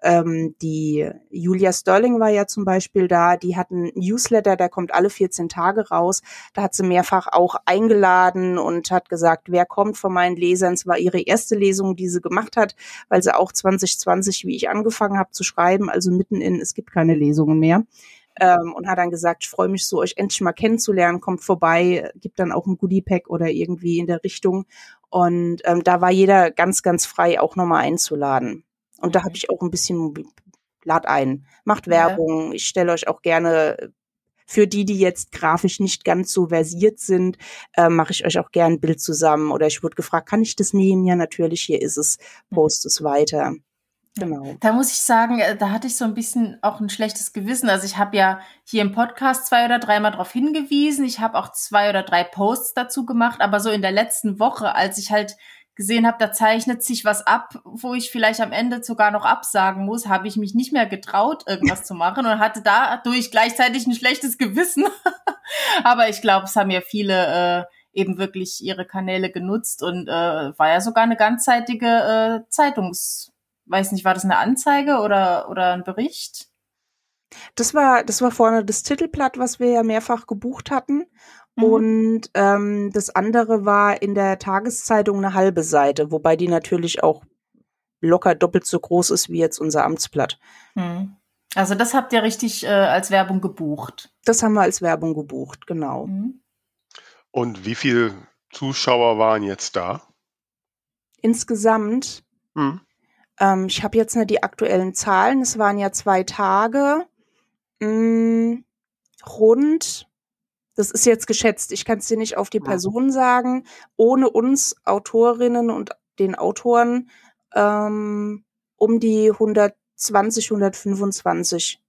Ähm, die Julia Sterling war ja zum Beispiel da, die hat einen Newsletter, der kommt alle 14 Tage raus. Da hat sie mehrfach auch eingeladen und hat gesagt, wer kommt von meinen Lesern. Es war ihre erste Lesung, die sie gemacht hat, weil sie auch 2020, wie ich angefangen habe zu schreiben, also mitten in, es gibt keine Lesungen mehr, ähm, und hat dann gesagt, ich freue mich so, euch endlich mal kennenzulernen, kommt vorbei, gibt dann auch ein Goodie-Pack oder irgendwie in der Richtung. Und ähm, da war jeder ganz, ganz frei, auch nochmal einzuladen. Und da habe ich auch ein bisschen lad ein, macht Werbung. Ja. Ich stelle euch auch gerne für die, die jetzt grafisch nicht ganz so versiert sind, äh, mache ich euch auch gern ein Bild zusammen. Oder ich wurde gefragt, kann ich das nehmen? Ja, natürlich, hier ist es, mhm. post es weiter. Genau. Da muss ich sagen, äh, da hatte ich so ein bisschen auch ein schlechtes Gewissen. Also ich habe ja hier im Podcast zwei oder dreimal darauf hingewiesen. Ich habe auch zwei oder drei Posts dazu gemacht. Aber so in der letzten Woche, als ich halt gesehen habe, da zeichnet sich was ab, wo ich vielleicht am Ende sogar noch absagen muss, habe ich mich nicht mehr getraut, irgendwas zu machen und hatte dadurch gleichzeitig ein schlechtes Gewissen. Aber ich glaube, es haben ja viele äh, eben wirklich ihre Kanäle genutzt und äh, war ja sogar eine ganzzeitige äh, Zeitungs, weiß nicht, war das eine Anzeige oder oder ein Bericht? Das war, das war vorne das Titelblatt, was wir ja mehrfach gebucht hatten. Mhm. Und ähm, das andere war in der Tageszeitung eine halbe Seite, wobei die natürlich auch locker doppelt so groß ist wie jetzt unser Amtsblatt. Mhm. Also das habt ihr richtig äh, als Werbung gebucht. Das haben wir als Werbung gebucht, genau. Mhm. Und wie viele Zuschauer waren jetzt da? Insgesamt. Ähm, ich habe jetzt nicht die aktuellen Zahlen. Es waren ja zwei Tage. Mh, mm, rund das ist jetzt geschätzt. Ich kann es dir nicht auf die Person sagen. Ohne uns Autorinnen und den Autoren ähm, um die 120, 125.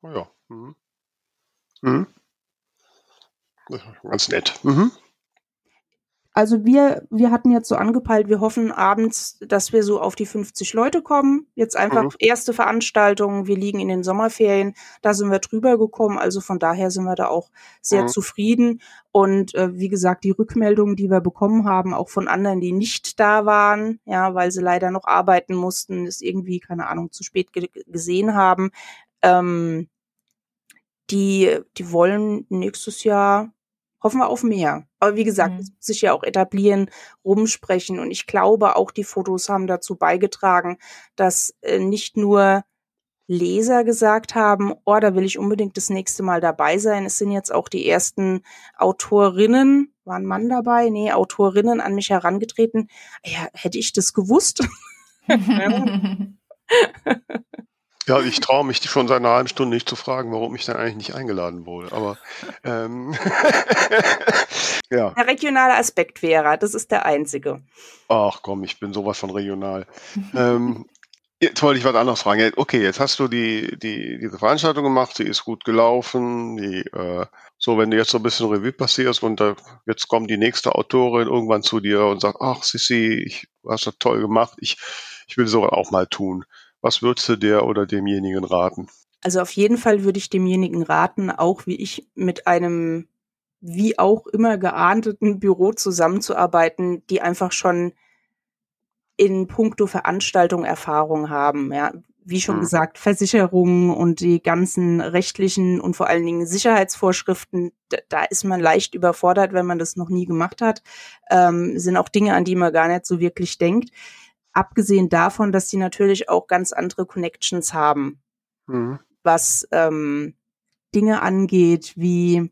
Oh ja. Mhm. Mhm. Ganz nett. Mhm. Also wir, wir hatten jetzt so angepeilt, wir hoffen abends, dass wir so auf die 50 Leute kommen. Jetzt einfach mhm. erste Veranstaltung, wir liegen in den Sommerferien, da sind wir drüber gekommen. Also von daher sind wir da auch sehr mhm. zufrieden. Und äh, wie gesagt, die Rückmeldungen, die wir bekommen haben, auch von anderen, die nicht da waren, ja, weil sie leider noch arbeiten mussten, ist irgendwie, keine Ahnung, zu spät ge gesehen haben, ähm, die, die wollen nächstes Jahr hoffen wir auf mehr. Aber wie gesagt, mhm. sich ja auch etablieren, rumsprechen. Und ich glaube, auch die Fotos haben dazu beigetragen, dass äh, nicht nur Leser gesagt haben, oh, da will ich unbedingt das nächste Mal dabei sein. Es sind jetzt auch die ersten Autorinnen, war ein Mann dabei? Nee, Autorinnen an mich herangetreten. Ja, hätte ich das gewusst? Ja, ich traue mich schon seit einer halben Stunde nicht zu fragen, warum ich dann eigentlich nicht eingeladen wurde. Aber ähm, ja. Der regionale Aspekt wäre, das ist der einzige. Ach komm, ich bin sowas von regional. ähm, jetzt wollte ich was anderes fragen. Okay, jetzt hast du die, die, diese Veranstaltung gemacht, sie ist gut gelaufen. Die, äh, so, wenn du jetzt so ein bisschen Revue passierst und da, jetzt kommt die nächste Autorin irgendwann zu dir und sagt, ach Sissi, ich, du hast das toll gemacht, ich, ich will sowas auch mal tun. Was würdest du der oder demjenigen raten? Also auf jeden Fall würde ich demjenigen raten, auch wie ich mit einem wie auch immer geahndeten Büro zusammenzuarbeiten, die einfach schon in puncto Veranstaltung Erfahrung haben. Ja, wie schon hm. gesagt, Versicherungen und die ganzen rechtlichen und vor allen Dingen Sicherheitsvorschriften, da, da ist man leicht überfordert, wenn man das noch nie gemacht hat. Ähm, sind auch Dinge, an die man gar nicht so wirklich denkt. Abgesehen davon, dass sie natürlich auch ganz andere Connections haben, mhm. was ähm, Dinge angeht, wie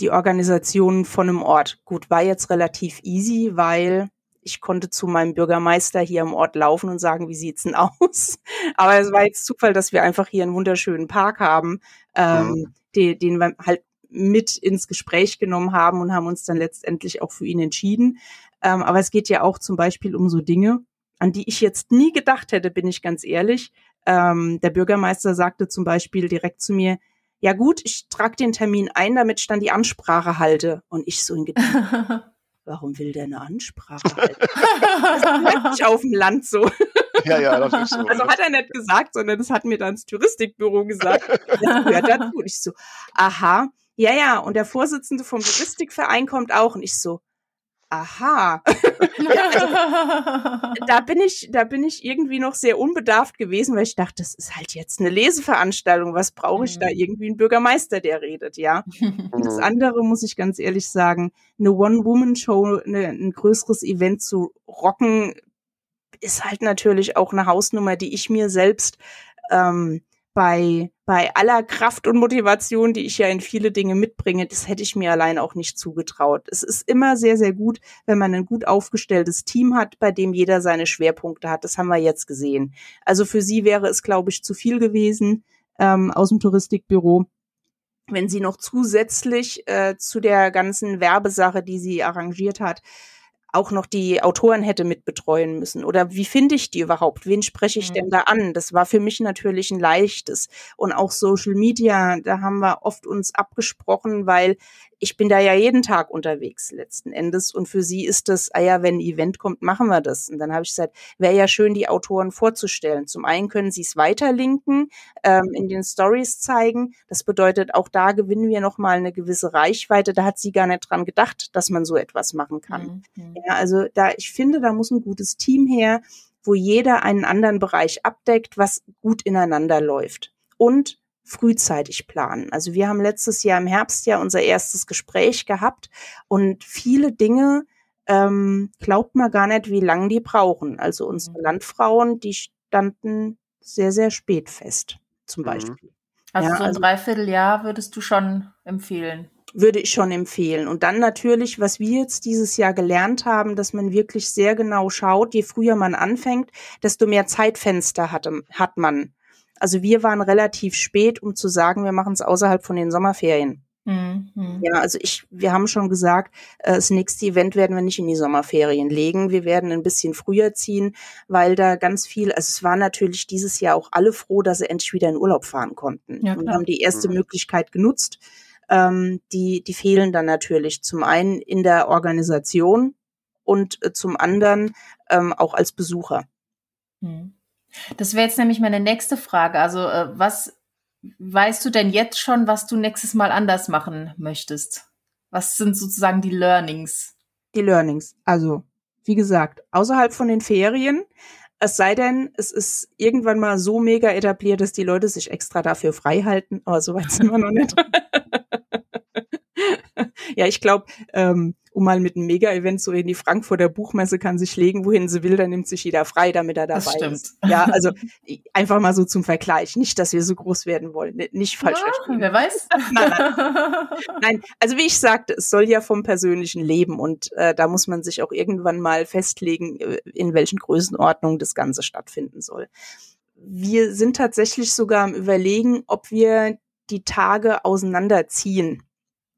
die Organisation von einem Ort. Gut, war jetzt relativ easy, weil ich konnte zu meinem Bürgermeister hier im Ort laufen und sagen, wie sieht's denn aus? Aber es war jetzt Zufall, dass wir einfach hier einen wunderschönen Park haben, ähm, mhm. den, den wir halt mit ins Gespräch genommen haben und haben uns dann letztendlich auch für ihn entschieden. Ähm, aber es geht ja auch zum Beispiel um so Dinge, an die ich jetzt nie gedacht hätte, bin ich ganz ehrlich. Ähm, der Bürgermeister sagte zum Beispiel direkt zu mir, ja gut, ich trage den Termin ein, damit ich dann die Ansprache halte. Und ich so in Gedanken, warum will der eine Ansprache halten? das ist nicht auf dem Land so. Ja, ja, das ist so. Also hat er nicht gesagt, sondern das hat mir dann das Touristikbüro gesagt. Das gehört dazu. Und ich so, aha, ja, ja. Und der Vorsitzende vom Touristikverein kommt auch. Und ich so, aha. also, da bin ich, da bin ich irgendwie noch sehr unbedarft gewesen, weil ich dachte, das ist halt jetzt eine Leseveranstaltung. Was brauche ich mhm. da irgendwie einen Bürgermeister, der redet, ja? das andere muss ich ganz ehrlich sagen, eine One-Woman-Show, eine, ein größeres Event zu rocken, ist halt natürlich auch eine Hausnummer, die ich mir selbst ähm, bei bei aller Kraft und Motivation, die ich ja in viele Dinge mitbringe, das hätte ich mir allein auch nicht zugetraut. Es ist immer sehr, sehr gut, wenn man ein gut aufgestelltes Team hat, bei dem jeder seine Schwerpunkte hat. Das haben wir jetzt gesehen. Also für sie wäre es, glaube ich, zu viel gewesen ähm, aus dem Touristikbüro wenn sie noch zusätzlich äh, zu der ganzen Werbesache, die sie arrangiert hat, auch noch die Autoren hätte mitbetreuen müssen? Oder wie finde ich die überhaupt? Wen spreche ich mhm. denn da an? Das war für mich natürlich ein leichtes. Und auch Social Media, da haben wir oft uns abgesprochen, weil ich bin da ja jeden Tag unterwegs letzten Endes und für sie ist das, ah ja, wenn ein Event kommt, machen wir das. Und dann habe ich gesagt, wäre ja schön, die Autoren vorzustellen. Zum einen können sie es weiterlinken, ähm, in den Stories zeigen. Das bedeutet, auch da gewinnen wir nochmal eine gewisse Reichweite. Da hat sie gar nicht dran gedacht, dass man so etwas machen kann. Mhm. Ja, also da, ich finde, da muss ein gutes Team her, wo jeder einen anderen Bereich abdeckt, was gut ineinander läuft. Und frühzeitig planen. Also wir haben letztes Jahr im Herbst ja unser erstes Gespräch gehabt und viele Dinge ähm, glaubt man gar nicht, wie lange die brauchen. Also unsere mhm. Landfrauen, die standen sehr, sehr spät fest, zum mhm. Beispiel. Also ja, so ein also, Dreivierteljahr würdest du schon empfehlen? Würde ich schon empfehlen. Und dann natürlich, was wir jetzt dieses Jahr gelernt haben, dass man wirklich sehr genau schaut, je früher man anfängt, desto mehr Zeitfenster hat, hat man. Also wir waren relativ spät, um zu sagen, wir machen es außerhalb von den Sommerferien. Mhm. Ja, also ich, wir haben schon gesagt, äh, das nächste Event werden wir nicht in die Sommerferien legen. Wir werden ein bisschen früher ziehen, weil da ganz viel, also es waren natürlich dieses Jahr auch alle froh, dass sie endlich wieder in Urlaub fahren konnten. Ja, und haben die erste mhm. Möglichkeit genutzt. Ähm, die, die fehlen dann natürlich zum einen in der Organisation und äh, zum anderen ähm, auch als Besucher. Mhm. Das wäre jetzt nämlich meine nächste Frage. Also, äh, was weißt du denn jetzt schon, was du nächstes Mal anders machen möchtest? Was sind sozusagen die Learnings? Die Learnings. Also, wie gesagt, außerhalb von den Ferien, es sei denn, es ist irgendwann mal so mega etabliert, dass die Leute sich extra dafür frei halten, aber so weit sind wir noch nicht. ja, ich glaube, ähm, um mal mit einem Mega-Event so in die Frankfurter Buchmesse kann sich legen, wohin sie will, dann nimmt sich jeder frei, damit er dabei ist. Ja, also einfach mal so zum Vergleich. Nicht, dass wir so groß werden wollen. Nicht falsch ja, verstehen. Wer weiß? nein, nein. nein, also wie ich sagte, es soll ja vom persönlichen Leben und äh, da muss man sich auch irgendwann mal festlegen, äh, in welchen Größenordnungen das Ganze stattfinden soll. Wir sind tatsächlich sogar am Überlegen, ob wir die Tage auseinanderziehen.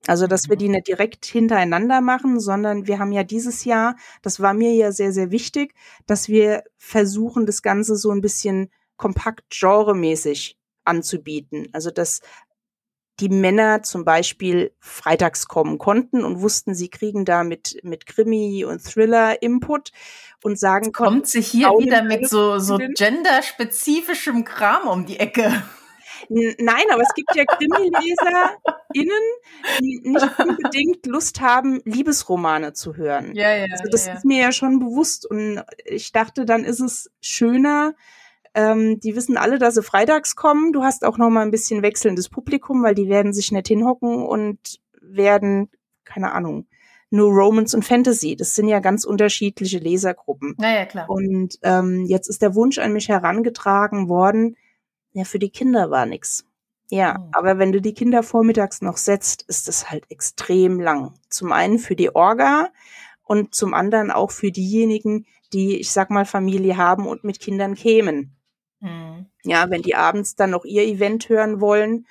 Also, dass wir die mhm. nicht direkt hintereinander machen, sondern wir haben ja dieses Jahr, das war mir ja sehr, sehr wichtig, dass wir versuchen, das Ganze so ein bisschen kompakt genremäßig anzubieten. Also, dass die Männer zum Beispiel freitags kommen konnten und wussten, sie kriegen da mit, mit Krimi und Thriller Input und sagen, kommt sich hier wieder mit so, so genderspezifischem Kram um die Ecke. Nein, aber es gibt ja KrimileserInnen, die nicht unbedingt Lust haben, Liebesromane zu hören. Ja, ja, also das ja, ja. ist mir ja schon bewusst und ich dachte, dann ist es schöner, ähm, die wissen alle, dass sie freitags kommen. Du hast auch noch mal ein bisschen wechselndes Publikum, weil die werden sich nicht hinhocken und werden, keine Ahnung, nur Romance und Fantasy. Das sind ja ganz unterschiedliche Lesergruppen. Naja, klar. Und ähm, jetzt ist der Wunsch an mich herangetragen worden, ja, für die Kinder war nix. Ja, oh. aber wenn du die Kinder vormittags noch setzt, ist das halt extrem lang. Zum einen für die Orga und zum anderen auch für diejenigen, die, ich sag mal, Familie haben und mit Kindern kämen. Mhm. Ja, wenn die abends dann noch ihr Event hören wollen.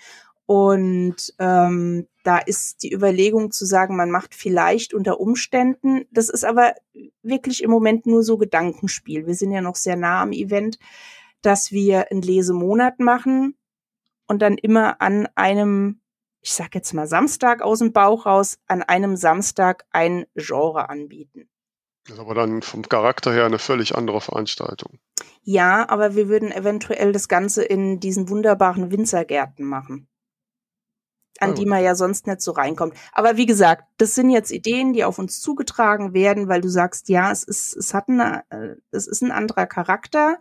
Und ähm, da ist die Überlegung zu sagen, man macht vielleicht unter Umständen, das ist aber wirklich im Moment nur so Gedankenspiel. Wir sind ja noch sehr nah am Event dass wir einen Lesemonat machen und dann immer an einem, ich sag jetzt mal Samstag aus dem Bauch raus, an einem Samstag ein Genre anbieten. Das ist aber dann vom Charakter her eine völlig andere Veranstaltung. Ja, aber wir würden eventuell das Ganze in diesen wunderbaren Winzergärten machen. An oh. die man ja sonst nicht so reinkommt. Aber wie gesagt, das sind jetzt Ideen, die auf uns zugetragen werden, weil du sagst, ja, es ist, es hat eine, äh, es ist ein anderer Charakter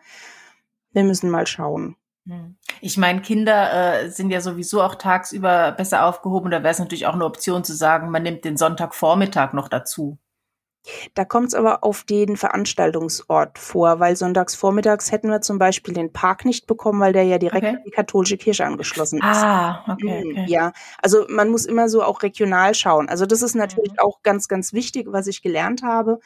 wir müssen mal schauen. Hm. Ich meine, Kinder äh, sind ja sowieso auch tagsüber besser aufgehoben. Da wäre es natürlich auch eine Option zu sagen, man nimmt den Sonntagvormittag noch dazu. Da kommt es aber auf den Veranstaltungsort vor, weil sonntags vormittags hätten wir zum Beispiel den Park nicht bekommen, weil der ja direkt okay. an die katholische Kirche angeschlossen ist. Ah, okay, mhm, okay. Ja, also man muss immer so auch regional schauen. Also das ist natürlich mhm. auch ganz, ganz wichtig, was ich gelernt habe.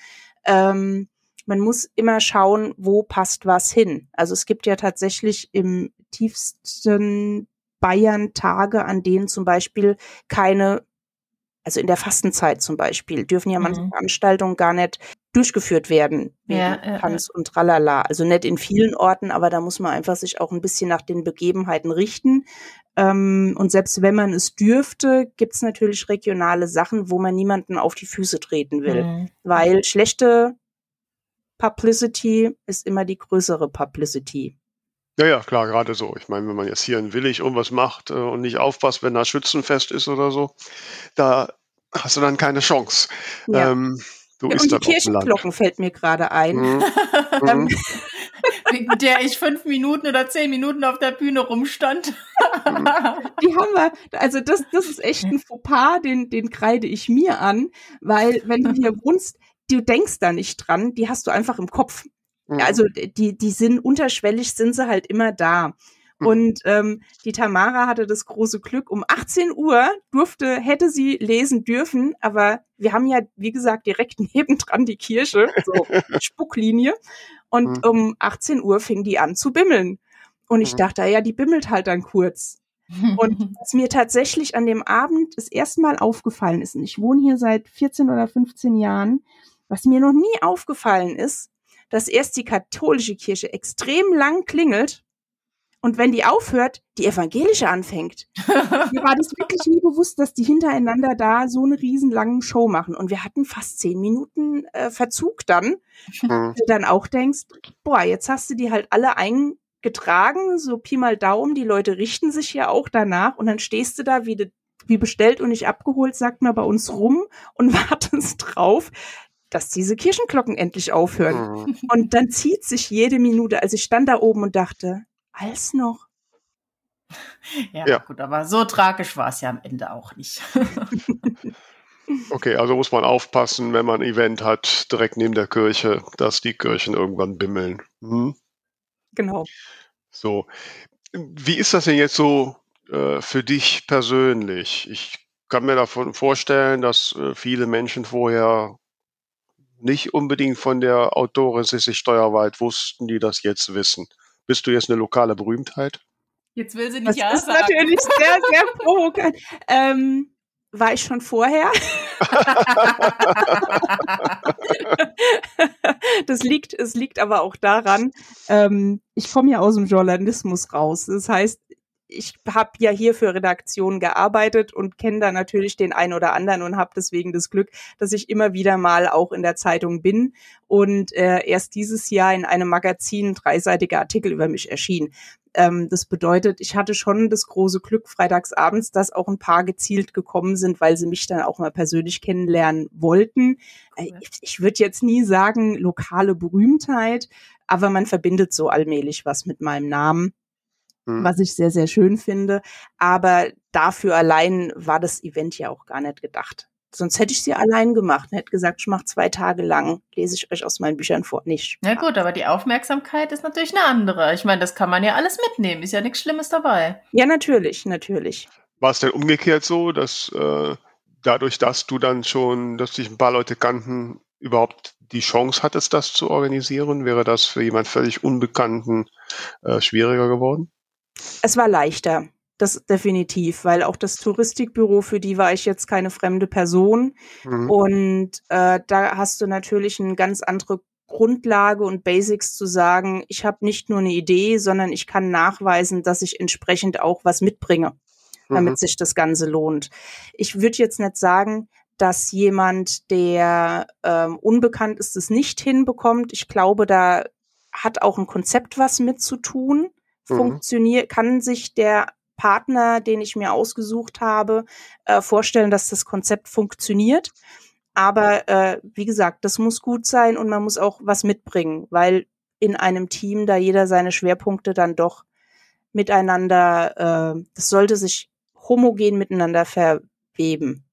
Ähm, man muss immer schauen, wo passt was hin. Also es gibt ja tatsächlich im tiefsten Bayern Tage, an denen zum Beispiel keine also in der Fastenzeit zum Beispiel, dürfen ja manche mhm. Veranstaltungen gar nicht durchgeführt werden, wegen ja, ja, Tanz ja. und Tralala. Also nicht in vielen Orten, aber da muss man einfach sich auch ein bisschen nach den Begebenheiten richten. Ähm, und selbst wenn man es dürfte, gibt es natürlich regionale Sachen, wo man niemanden auf die Füße treten will. Mhm. Weil schlechte Publicity ist immer die größere Publicity. Ja, ja, klar, gerade so. Ich meine, wenn man jetzt hier in Willig irgendwas macht äh, und nicht aufpasst, wenn da Schützenfest ist oder so, da hast du dann keine Chance. Ja. Ähm, du ja, und die Kirchenglocken fällt mir gerade ein. Mhm. Mhm. Wegen der ich fünf Minuten oder zehn Minuten auf der Bühne rumstand. Die haben wir, also das, das ist echt ein Fauxpas, den, den kreide ich mir an, weil wenn du hier wohnst, du denkst da nicht dran, die hast du einfach im Kopf. Mhm. Also die, die sind unterschwellig, sind sie halt immer da. Mhm. Und ähm, die Tamara hatte das große Glück, um 18 Uhr durfte, hätte sie lesen dürfen, aber wir haben ja, wie gesagt, direkt nebendran die Kirche, so Spucklinie. Und mhm. um 18 Uhr fing die an zu bimmeln. Und ich mhm. dachte, ja, die bimmelt halt dann kurz. Und was mir tatsächlich an dem Abend das erste Mal aufgefallen ist, und ich wohne hier seit 14 oder 15 Jahren, was mir noch nie aufgefallen ist, dass erst die katholische Kirche extrem lang klingelt und wenn die aufhört, die evangelische anfängt. Mir war das wirklich nie bewusst, dass die hintereinander da so eine riesenlange Show machen. Und wir hatten fast zehn Minuten äh, Verzug dann. Mhm. Du dann auch denkst, boah, jetzt hast du die halt alle eingetragen, so Pi mal Daumen, die Leute richten sich ja auch danach und dann stehst du da wie, wie bestellt und nicht abgeholt, sagt man bei uns rum und wartest drauf, dass diese Kirchenglocken endlich aufhören. Mhm. Und dann zieht sich jede Minute. Also ich stand da oben und dachte, als noch. Ja, ja, gut, aber so tragisch war es ja am Ende auch nicht. okay, also muss man aufpassen, wenn man ein Event hat, direkt neben der Kirche, dass die Kirchen irgendwann bimmeln. Hm? Genau. So. Wie ist das denn jetzt so äh, für dich persönlich? Ich kann mir davon vorstellen, dass äh, viele Menschen vorher nicht unbedingt von der Autorin Sissi Steuerwald wussten, die das jetzt wissen. Bist du jetzt eine lokale Berühmtheit? Jetzt will sie nicht das ja ist sagen. natürlich sehr, sehr provokant. Ähm, war ich schon vorher? das liegt, es liegt aber auch daran, ähm, ich komme ja aus dem Journalismus raus. Das heißt, ich habe ja hier für Redaktionen gearbeitet und kenne da natürlich den einen oder anderen und habe deswegen das Glück, dass ich immer wieder mal auch in der Zeitung bin und äh, erst dieses Jahr in einem Magazin ein dreiseitiger Artikel über mich erschien. Ähm, das bedeutet, ich hatte schon das große Glück freitagsabends, dass auch ein paar gezielt gekommen sind, weil sie mich dann auch mal persönlich kennenlernen wollten. Äh, ich, ich würde jetzt nie sagen lokale Berühmtheit, aber man verbindet so allmählich was mit meinem Namen mhm. was ich sehr, sehr schön finde. Aber dafür allein war das Event ja auch gar nicht gedacht. Sonst hätte ich sie allein gemacht und hätte gesagt, ich mache zwei Tage lang, lese ich euch aus meinen Büchern vor. Nicht. Ja gut, aber die Aufmerksamkeit ist natürlich eine andere. Ich meine, das kann man ja alles mitnehmen. Ist ja nichts Schlimmes dabei. Ja, natürlich, natürlich. War es denn umgekehrt so, dass äh, dadurch, dass du dann schon, dass dich ein paar Leute kannten, überhaupt die Chance hattest, das zu organisieren? Wäre das für jemand völlig Unbekannten äh, schwieriger geworden? Es war leichter, das definitiv, weil auch das Touristikbüro, für die war ich jetzt keine fremde Person. Mhm. Und äh, da hast du natürlich eine ganz andere Grundlage und Basics zu sagen, ich habe nicht nur eine Idee, sondern ich kann nachweisen, dass ich entsprechend auch was mitbringe, damit mhm. sich das Ganze lohnt. Ich würde jetzt nicht sagen, dass jemand, der ähm, unbekannt ist, es nicht hinbekommt. Ich glaube, da hat auch ein Konzept was mit zu tun. Mhm. funktioniert, kann sich der Partner, den ich mir ausgesucht habe, äh, vorstellen, dass das Konzept funktioniert. Aber äh, wie gesagt, das muss gut sein und man muss auch was mitbringen, weil in einem Team da jeder seine Schwerpunkte dann doch miteinander, äh, das sollte sich homogen miteinander verweben,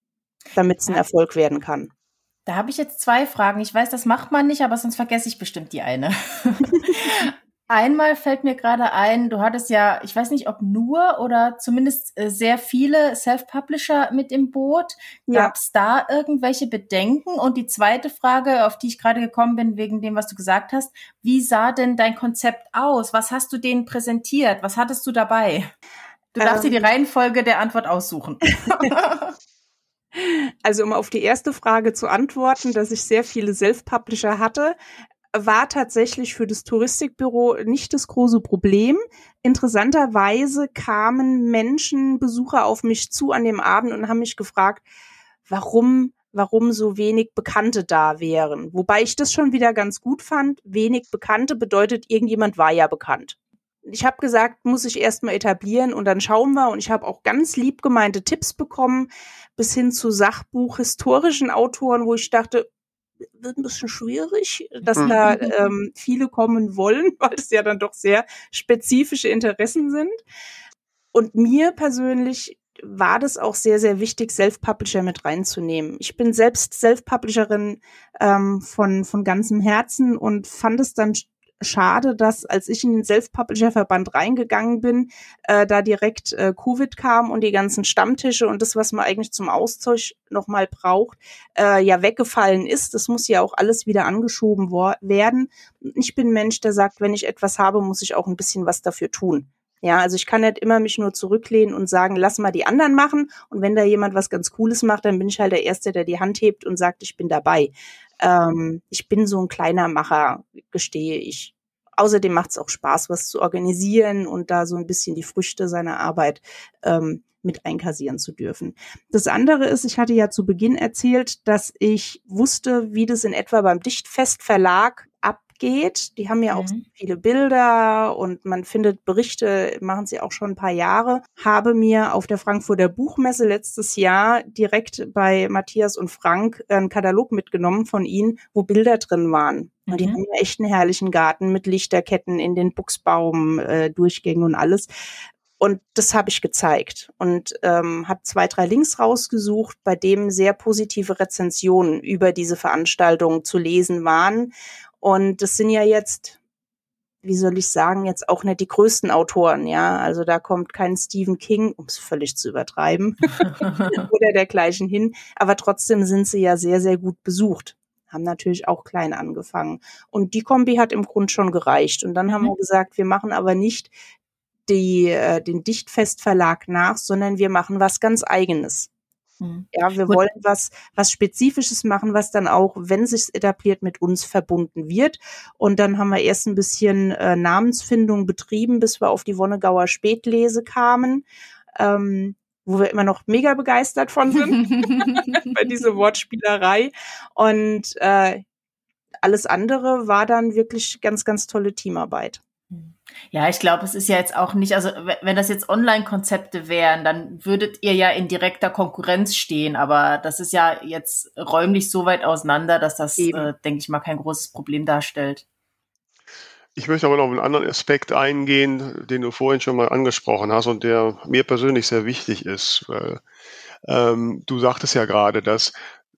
damit es ein Erfolg werden kann. Da habe ich jetzt zwei Fragen. Ich weiß, das macht man nicht, aber sonst vergesse ich bestimmt die eine. Einmal fällt mir gerade ein, du hattest ja, ich weiß nicht, ob nur oder zumindest äh, sehr viele Self-Publisher mit im Boot. Ja. Gab es da irgendwelche Bedenken? Und die zweite Frage, auf die ich gerade gekommen bin, wegen dem, was du gesagt hast, wie sah denn dein Konzept aus? Was hast du denen präsentiert? Was hattest du dabei? Du darfst ähm, dir die. Reihenfolge der Antwort aussuchen. Also um auf die erste Frage zu antworten, dass ich sehr viele Self-Publisher hatte, war tatsächlich für das Touristikbüro nicht das große Problem. Interessanterweise kamen Menschen, Besucher auf mich zu an dem Abend und haben mich gefragt, warum warum so wenig Bekannte da wären. Wobei ich das schon wieder ganz gut fand. Wenig Bekannte bedeutet, irgendjemand war ja bekannt. Ich habe gesagt, muss ich erstmal etablieren und dann schauen wir. Und ich habe auch ganz lieb gemeinte Tipps bekommen, bis hin zu Sachbuch historischen Autoren, wo ich dachte, wird ein bisschen schwierig, dass mhm. da ähm, viele kommen wollen, weil es ja dann doch sehr spezifische Interessen sind. Und mir persönlich war das auch sehr, sehr wichtig, Self-Publisher mit reinzunehmen. Ich bin selbst Self-Publisherin ähm, von, von ganzem Herzen und fand es dann schade, dass als ich in den Self-Publisher-Verband reingegangen bin, äh, da direkt äh, Covid kam und die ganzen Stammtische und das, was man eigentlich zum Austausch nochmal braucht, äh, ja weggefallen ist. Das muss ja auch alles wieder angeschoben werden. Ich bin Mensch, der sagt, wenn ich etwas habe, muss ich auch ein bisschen was dafür tun. Ja, also ich kann nicht immer mich nur zurücklehnen und sagen, lass mal die anderen machen. Und wenn da jemand was ganz Cooles macht, dann bin ich halt der Erste, der die Hand hebt und sagt, ich bin dabei. Ähm, ich bin so ein kleiner Macher, gestehe ich. Außerdem macht es auch Spaß, was zu organisieren und da so ein bisschen die Früchte seiner Arbeit ähm, mit einkassieren zu dürfen. Das andere ist, ich hatte ja zu Beginn erzählt, dass ich wusste, wie das in etwa beim Dichtfest Verlag geht. Die haben ja auch mhm. viele Bilder und man findet Berichte, machen sie auch schon ein paar Jahre. Habe mir auf der Frankfurter Buchmesse letztes Jahr direkt bei Matthias und Frank einen Katalog mitgenommen von ihnen, wo Bilder drin waren. Und die mhm. haben ja echt einen herrlichen Garten mit Lichterketten in den Buchsbaum, äh, Durchgängen und alles. Und das habe ich gezeigt und ähm, habe zwei, drei Links rausgesucht, bei dem sehr positive Rezensionen über diese Veranstaltung zu lesen waren. Und das sind ja jetzt, wie soll ich sagen, jetzt auch nicht die größten Autoren, ja. Also da kommt kein Stephen King, um es völlig zu übertreiben, oder dergleichen hin. Aber trotzdem sind sie ja sehr, sehr gut besucht. Haben natürlich auch klein angefangen. Und die Kombi hat im Grund schon gereicht. Und dann mhm. haben wir gesagt, wir machen aber nicht die, äh, den Dichtfestverlag nach, sondern wir machen was ganz eigenes. Mhm. Ja, wir wollen was, was Spezifisches machen, was dann auch, wenn sich etabliert, mit uns verbunden wird. Und dann haben wir erst ein bisschen äh, Namensfindung betrieben, bis wir auf die Wonnegauer Spätlese kamen. Ähm, wo wir immer noch mega begeistert von sind, bei dieser Wortspielerei. Und äh, alles andere war dann wirklich ganz, ganz tolle Teamarbeit. Ja, ich glaube, es ist ja jetzt auch nicht, also wenn das jetzt Online-Konzepte wären, dann würdet ihr ja in direkter Konkurrenz stehen, aber das ist ja jetzt räumlich so weit auseinander, dass das, äh, denke ich mal, kein großes Problem darstellt. Ich möchte aber noch auf einen anderen Aspekt eingehen, den du vorhin schon mal angesprochen hast und der mir persönlich sehr wichtig ist. Weil, ähm, du sagtest ja gerade, dass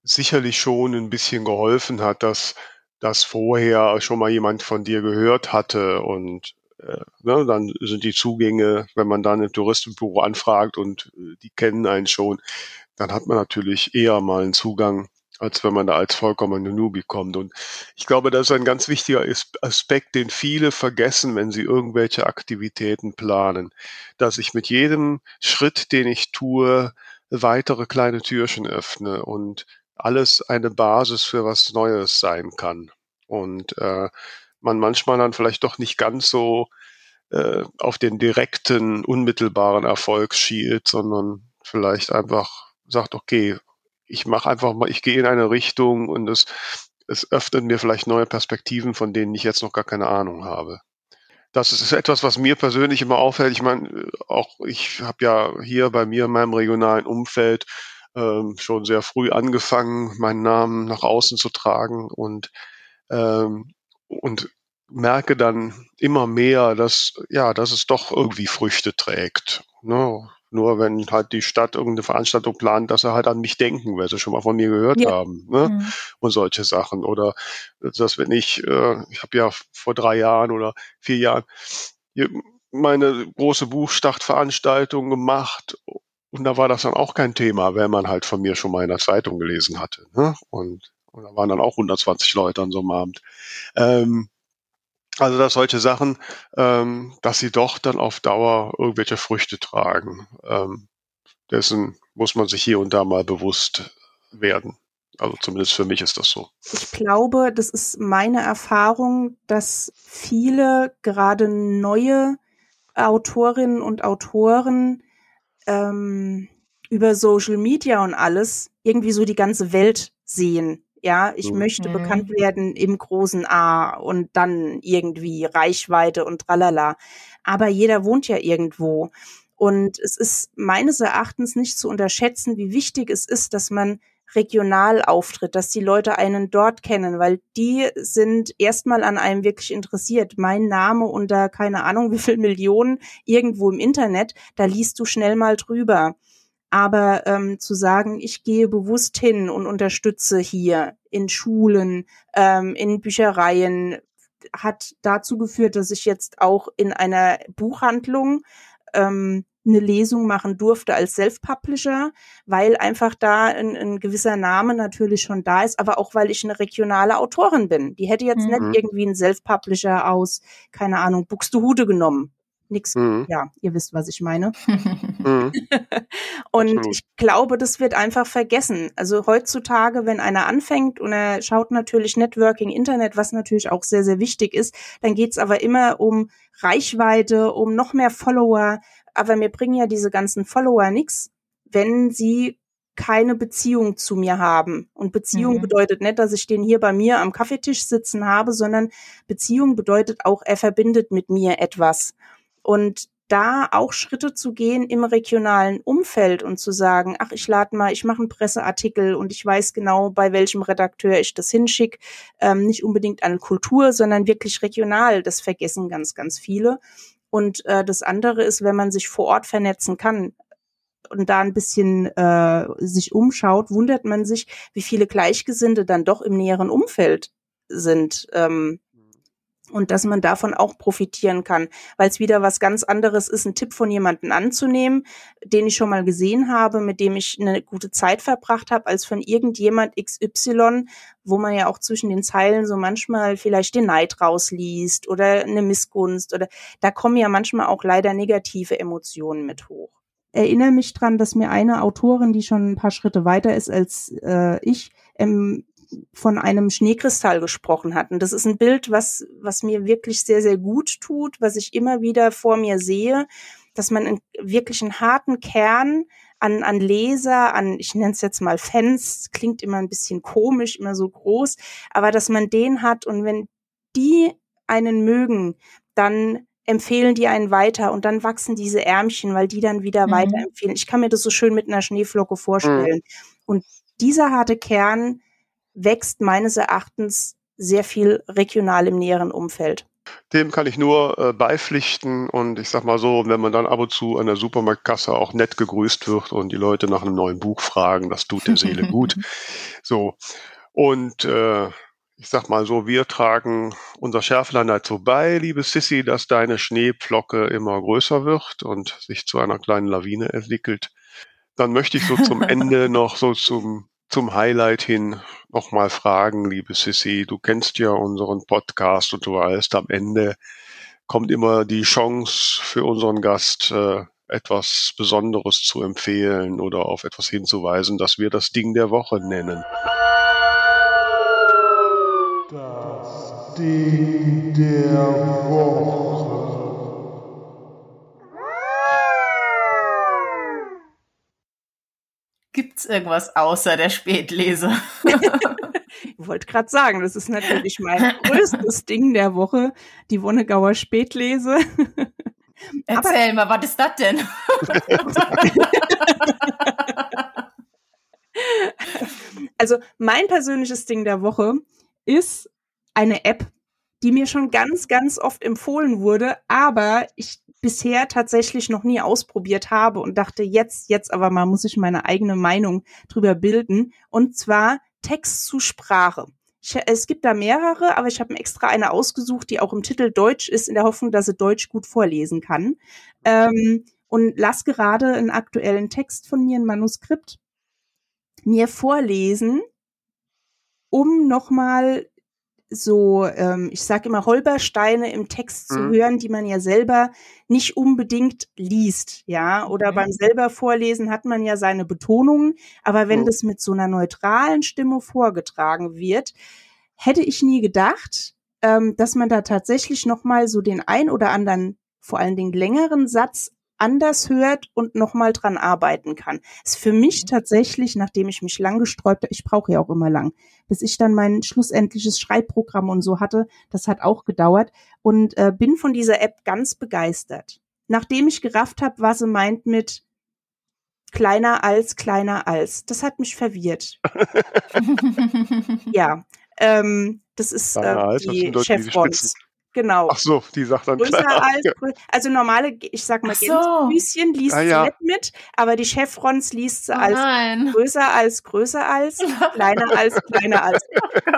sicherlich schon ein bisschen geholfen hat, dass dass vorher schon mal jemand von dir gehört hatte und äh, ne, dann sind die Zugänge, wenn man dann ein Touristenbüro anfragt und äh, die kennen einen schon, dann hat man natürlich eher mal einen Zugang, als wenn man da als vollkommener Newbie kommt. Und ich glaube, das ist ein ganz wichtiger Aspekt, den viele vergessen, wenn sie irgendwelche Aktivitäten planen, dass ich mit jedem Schritt, den ich tue, weitere kleine Türchen öffne und alles eine Basis für was Neues sein kann. Und äh, man manchmal dann vielleicht doch nicht ganz so äh, auf den direkten, unmittelbaren Erfolg schielt, sondern vielleicht einfach sagt, okay, ich mache einfach mal, ich gehe in eine Richtung und es, es öffnet mir vielleicht neue Perspektiven, von denen ich jetzt noch gar keine Ahnung habe. Das ist etwas, was mir persönlich immer auffällt. Ich meine, auch ich habe ja hier bei mir in meinem regionalen Umfeld ähm, schon sehr früh angefangen, meinen Namen nach außen zu tragen und ähm, und merke dann immer mehr, dass ja, dass es doch irgendwie Früchte trägt. Ne? nur wenn halt die Stadt irgendeine Veranstaltung plant, dass sie halt an mich denken, weil sie schon mal von mir gehört ja. haben. Ne? Mhm. Und solche Sachen. Oder dass wenn ich, äh, ich habe ja vor drei Jahren oder vier Jahren meine große Buchstartveranstaltung gemacht und da war das dann auch kein Thema, wenn man halt von mir schon mal in der Zeitung gelesen hatte. Ne? Und, und da waren dann auch 120 Leute an so einem Abend. Ähm, also dass solche Sachen, ähm, dass sie doch dann auf Dauer irgendwelche Früchte tragen. Ähm, dessen muss man sich hier und da mal bewusst werden. Also zumindest für mich ist das so. Ich glaube, das ist meine Erfahrung, dass viele gerade neue Autorinnen und Autoren ähm, über Social Media und alles irgendwie so die ganze Welt sehen. Ja, ich mhm. möchte bekannt werden im großen A und dann irgendwie Reichweite und tralala. Aber jeder wohnt ja irgendwo. Und es ist meines Erachtens nicht zu unterschätzen, wie wichtig es ist, dass man regional auftritt, dass die Leute einen dort kennen, weil die sind erstmal an einem wirklich interessiert. Mein Name unter keine Ahnung wie viel Millionen irgendwo im Internet, da liest du schnell mal drüber. Aber ähm, zu sagen, ich gehe bewusst hin und unterstütze hier in Schulen, ähm, in Büchereien, hat dazu geführt, dass ich jetzt auch in einer Buchhandlung ähm, eine Lesung machen durfte als Self-Publisher, weil einfach da ein, ein, gewisser Name natürlich schon da ist, aber auch weil ich eine regionale Autorin bin. Die hätte jetzt mhm. nicht irgendwie einen Self-Publisher aus, keine Ahnung, Buxtehude genommen nix. Mhm. Ja, ihr wisst, was ich meine. Mhm. und ich glaube, das wird einfach vergessen. Also heutzutage, wenn einer anfängt und er schaut natürlich Networking, Internet, was natürlich auch sehr, sehr wichtig ist, dann geht's aber immer um Reichweite, um noch mehr Follower. Aber mir bringen ja diese ganzen Follower nix, wenn sie keine Beziehung zu mir haben. Und Beziehung mhm. bedeutet nicht, dass ich den hier bei mir am Kaffeetisch sitzen habe, sondern Beziehung bedeutet auch, er verbindet mit mir etwas. Und da auch Schritte zu gehen im regionalen Umfeld und zu sagen, ach, ich lade mal, ich mache einen Presseartikel und ich weiß genau, bei welchem Redakteur ich das hinschicke. Ähm, nicht unbedingt an Kultur, sondern wirklich regional. Das vergessen ganz, ganz viele. Und äh, das andere ist, wenn man sich vor Ort vernetzen kann und da ein bisschen äh, sich umschaut, wundert man sich, wie viele Gleichgesinnte dann doch im näheren Umfeld sind. Ähm, und dass man davon auch profitieren kann, weil es wieder was ganz anderes ist, einen Tipp von jemandem anzunehmen, den ich schon mal gesehen habe, mit dem ich eine gute Zeit verbracht habe, als von irgendjemand XY, wo man ja auch zwischen den Zeilen so manchmal vielleicht den Neid rausliest oder eine Missgunst oder da kommen ja manchmal auch leider negative Emotionen mit hoch. Erinnere mich dran, dass mir eine Autorin, die schon ein paar Schritte weiter ist als äh, ich, ähm, von einem Schneekristall gesprochen hatten. Das ist ein Bild, was, was mir wirklich sehr, sehr gut tut, was ich immer wieder vor mir sehe, dass man einen, wirklich einen harten Kern an, an Leser, an, ich nenne es jetzt mal Fans, klingt immer ein bisschen komisch, immer so groß, aber dass man den hat und wenn die einen mögen, dann empfehlen die einen weiter und dann wachsen diese Ärmchen, weil die dann wieder mhm. weiterempfehlen. Ich kann mir das so schön mit einer Schneeflocke vorstellen. Mhm. Und dieser harte Kern, wächst meines Erachtens sehr viel regional im näheren Umfeld. Dem kann ich nur äh, beipflichten und ich sag mal so, wenn man dann ab und zu an der Supermarktkasse auch nett gegrüßt wird und die Leute nach einem neuen Buch fragen, das tut der Seele gut. So. Und äh, ich sag mal so, wir tragen unser Schärflein dazu bei, liebe Sissy, dass deine Schneepflocke immer größer wird und sich zu einer kleinen Lawine entwickelt. Dann möchte ich so zum Ende noch so zum zum Highlight hin nochmal fragen, liebe Sissy. Du kennst ja unseren Podcast und du weißt, am Ende kommt immer die Chance für unseren Gast, äh, etwas Besonderes zu empfehlen oder auf etwas hinzuweisen, das wir das Ding der Woche nennen. Das Ding der Woche. Gibt's irgendwas außer der Spätlese? ich wollte gerade sagen, das ist natürlich mein größtes Ding der Woche, die Wonnegauer Spätlese. Erzähl mal, was ist das denn? also mein persönliches Ding der Woche ist eine App, die mir schon ganz, ganz oft empfohlen wurde, aber ich bisher tatsächlich noch nie ausprobiert habe und dachte, jetzt, jetzt aber mal muss ich meine eigene Meinung drüber bilden. Und zwar Text zu Sprache. Ich, es gibt da mehrere, aber ich habe mir extra eine ausgesucht, die auch im Titel Deutsch ist, in der Hoffnung, dass sie Deutsch gut vorlesen kann. Ähm, und lass gerade einen aktuellen Text von mir, ein Manuskript, mir vorlesen, um nochmal so, ähm, ich sage immer, Holpersteine im Text zu mhm. hören, die man ja selber nicht unbedingt liest, ja. Oder mhm. beim selber Vorlesen hat man ja seine Betonungen, aber wenn mhm. das mit so einer neutralen Stimme vorgetragen wird, hätte ich nie gedacht, ähm, dass man da tatsächlich nochmal so den ein oder anderen, vor allen Dingen längeren Satz anders hört und nochmal dran arbeiten kann. Ist für mich mhm. tatsächlich, nachdem ich mich lang gesträubt habe, ich brauche ja auch immer lang, bis ich dann mein schlussendliches Schreibprogramm und so hatte, das hat auch gedauert und äh, bin von dieser App ganz begeistert. Nachdem ich gerafft habe, was sie meint mit kleiner als, kleiner als, das hat mich verwirrt. ja, ähm, das ist äh, die Chevrons. Genau. Ach so, die sagt dann größer als, also normale, ich sag mal, so. Gänsefüßchen liest ah, ja. sie nicht mit, aber die Chevrons liest sie oh, als nein. größer als, größer als, kleiner als, kleiner als.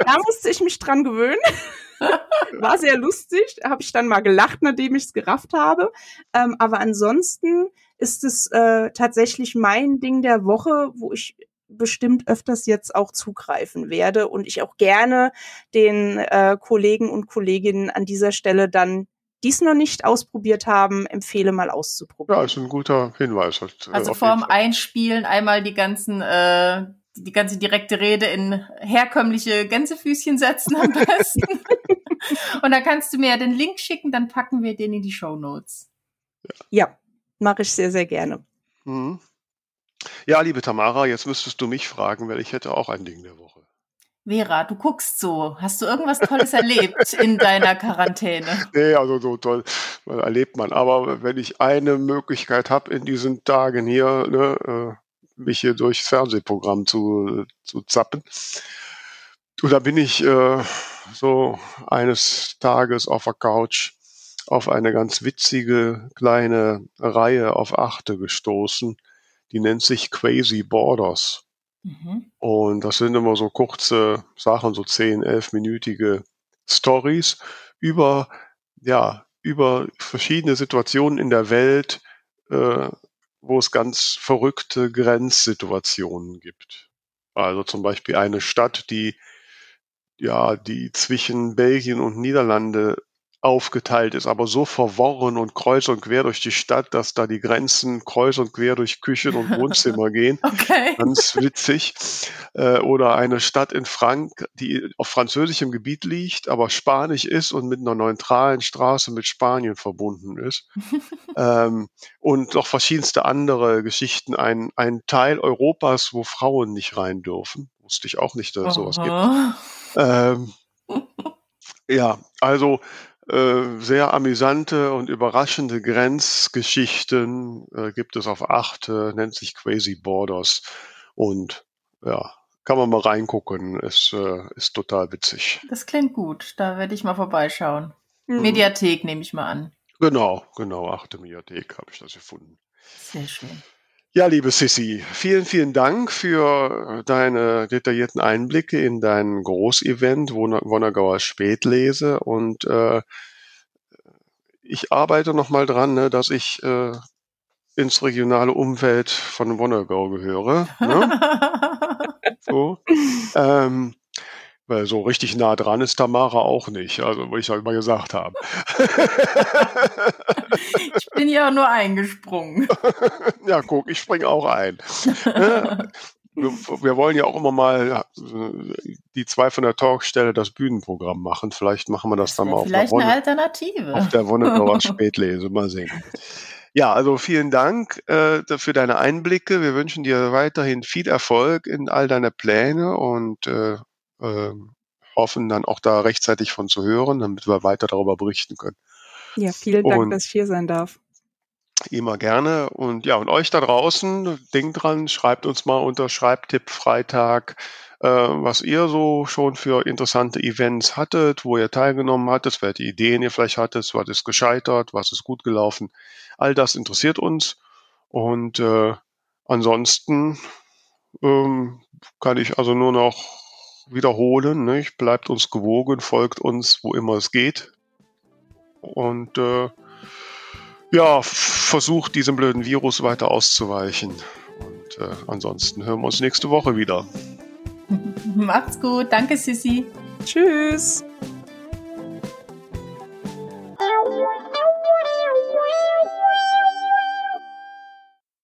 Da musste ich mich dran gewöhnen. War sehr lustig, habe ich dann mal gelacht, nachdem ich es gerafft habe. Ähm, aber ansonsten ist es äh, tatsächlich mein Ding der Woche, wo ich bestimmt öfters jetzt auch zugreifen werde und ich auch gerne den äh, Kollegen und Kolleginnen an dieser Stelle dann dies noch nicht ausprobiert haben, empfehle mal auszuprobieren. Ja, ist ein guter Hinweis. Halt, äh, also vorm Einspielen einmal die ganzen äh, die ganze direkte Rede in herkömmliche Gänsefüßchen setzen am besten. und dann kannst du mir ja den Link schicken, dann packen wir den in die Show Notes. Ja, ja mache ich sehr, sehr gerne. Mhm. Ja, liebe Tamara, jetzt müsstest du mich fragen, weil ich hätte auch ein Ding der Woche. Vera, du guckst so. Hast du irgendwas Tolles erlebt in deiner Quarantäne? Nee, also so toll erlebt man. Aber wenn ich eine Möglichkeit habe in diesen Tagen hier, ne, äh, mich hier durchs Fernsehprogramm zu, zu zappen, da bin ich äh, so eines Tages auf der Couch auf eine ganz witzige kleine Reihe auf Achte gestoßen die nennt sich Crazy Borders. Mhm. Und das sind immer so kurze Sachen, so 10, 11-minütige Stories über, ja, über verschiedene Situationen in der Welt, äh, wo es ganz verrückte Grenzsituationen gibt. Also zum Beispiel eine Stadt, die ja, die zwischen Belgien und Niederlande aufgeteilt ist, aber so verworren und kreuz und quer durch die Stadt, dass da die Grenzen kreuz und quer durch Küchen und Wohnzimmer gehen. Okay. Ganz witzig. Äh, oder eine Stadt in Frank, die auf französischem Gebiet liegt, aber spanisch ist und mit einer neutralen Straße mit Spanien verbunden ist. ähm, und noch verschiedenste andere Geschichten. Ein, ein Teil Europas, wo Frauen nicht rein dürfen. Wusste ich auch nicht, dass es sowas gibt. Ähm, ja, also sehr amüsante und überraschende Grenzgeschichten äh, gibt es auf acht, äh, nennt sich Crazy Borders und ja, kann man mal reingucken, ist, äh, ist total witzig. Das klingt gut, da werde ich mal vorbeischauen. Mhm. Mediathek nehme ich mal an. Genau, genau, achte Mediathek habe ich das gefunden. Sehr schön. Ja, liebe Sissy, vielen, vielen Dank für deine detaillierten Einblicke in dein Großevent Wonnergauer Spätlese und äh, ich arbeite noch mal dran, ne, dass ich äh, ins regionale Umfeld von Wonnergau gehöre. Ne? so. Ähm, weil so richtig nah dran ist Tamara auch nicht, also wie ich ja immer gesagt habe. ich bin ja nur eingesprungen. ja, guck, ich springe auch ein. wir, wir, wollen ja auch immer mal die zwei von der Talkstelle das Bühnenprogramm machen. Vielleicht machen wir das, das dann mal auf Vielleicht eine Alternative. Auf der Wonnegauer Spätlese, mal sehen. Ja, also vielen Dank äh, für deine Einblicke. Wir wünschen dir weiterhin viel Erfolg in all deine Pläne und äh, äh, hoffen dann auch da rechtzeitig von zu hören, damit wir weiter darüber berichten können. Ja, vielen Dank, und, dass ich hier sein darf. Immer gerne. Und ja, und euch da draußen, denkt dran, schreibt uns mal unter Schreibtipp Freitag, äh, was ihr so schon für interessante Events hattet, wo ihr teilgenommen hattet, welche Ideen ihr vielleicht hattet, was ist gescheitert, was ist gut gelaufen. All das interessiert uns. Und äh, ansonsten ähm, kann ich also nur noch wiederholen, nicht? bleibt uns gewogen, folgt uns, wo immer es geht. Und äh, ja, versucht diesem blöden Virus weiter auszuweichen. Und äh, ansonsten hören wir uns nächste Woche wieder. Macht's gut. Danke, Sissi. Tschüss.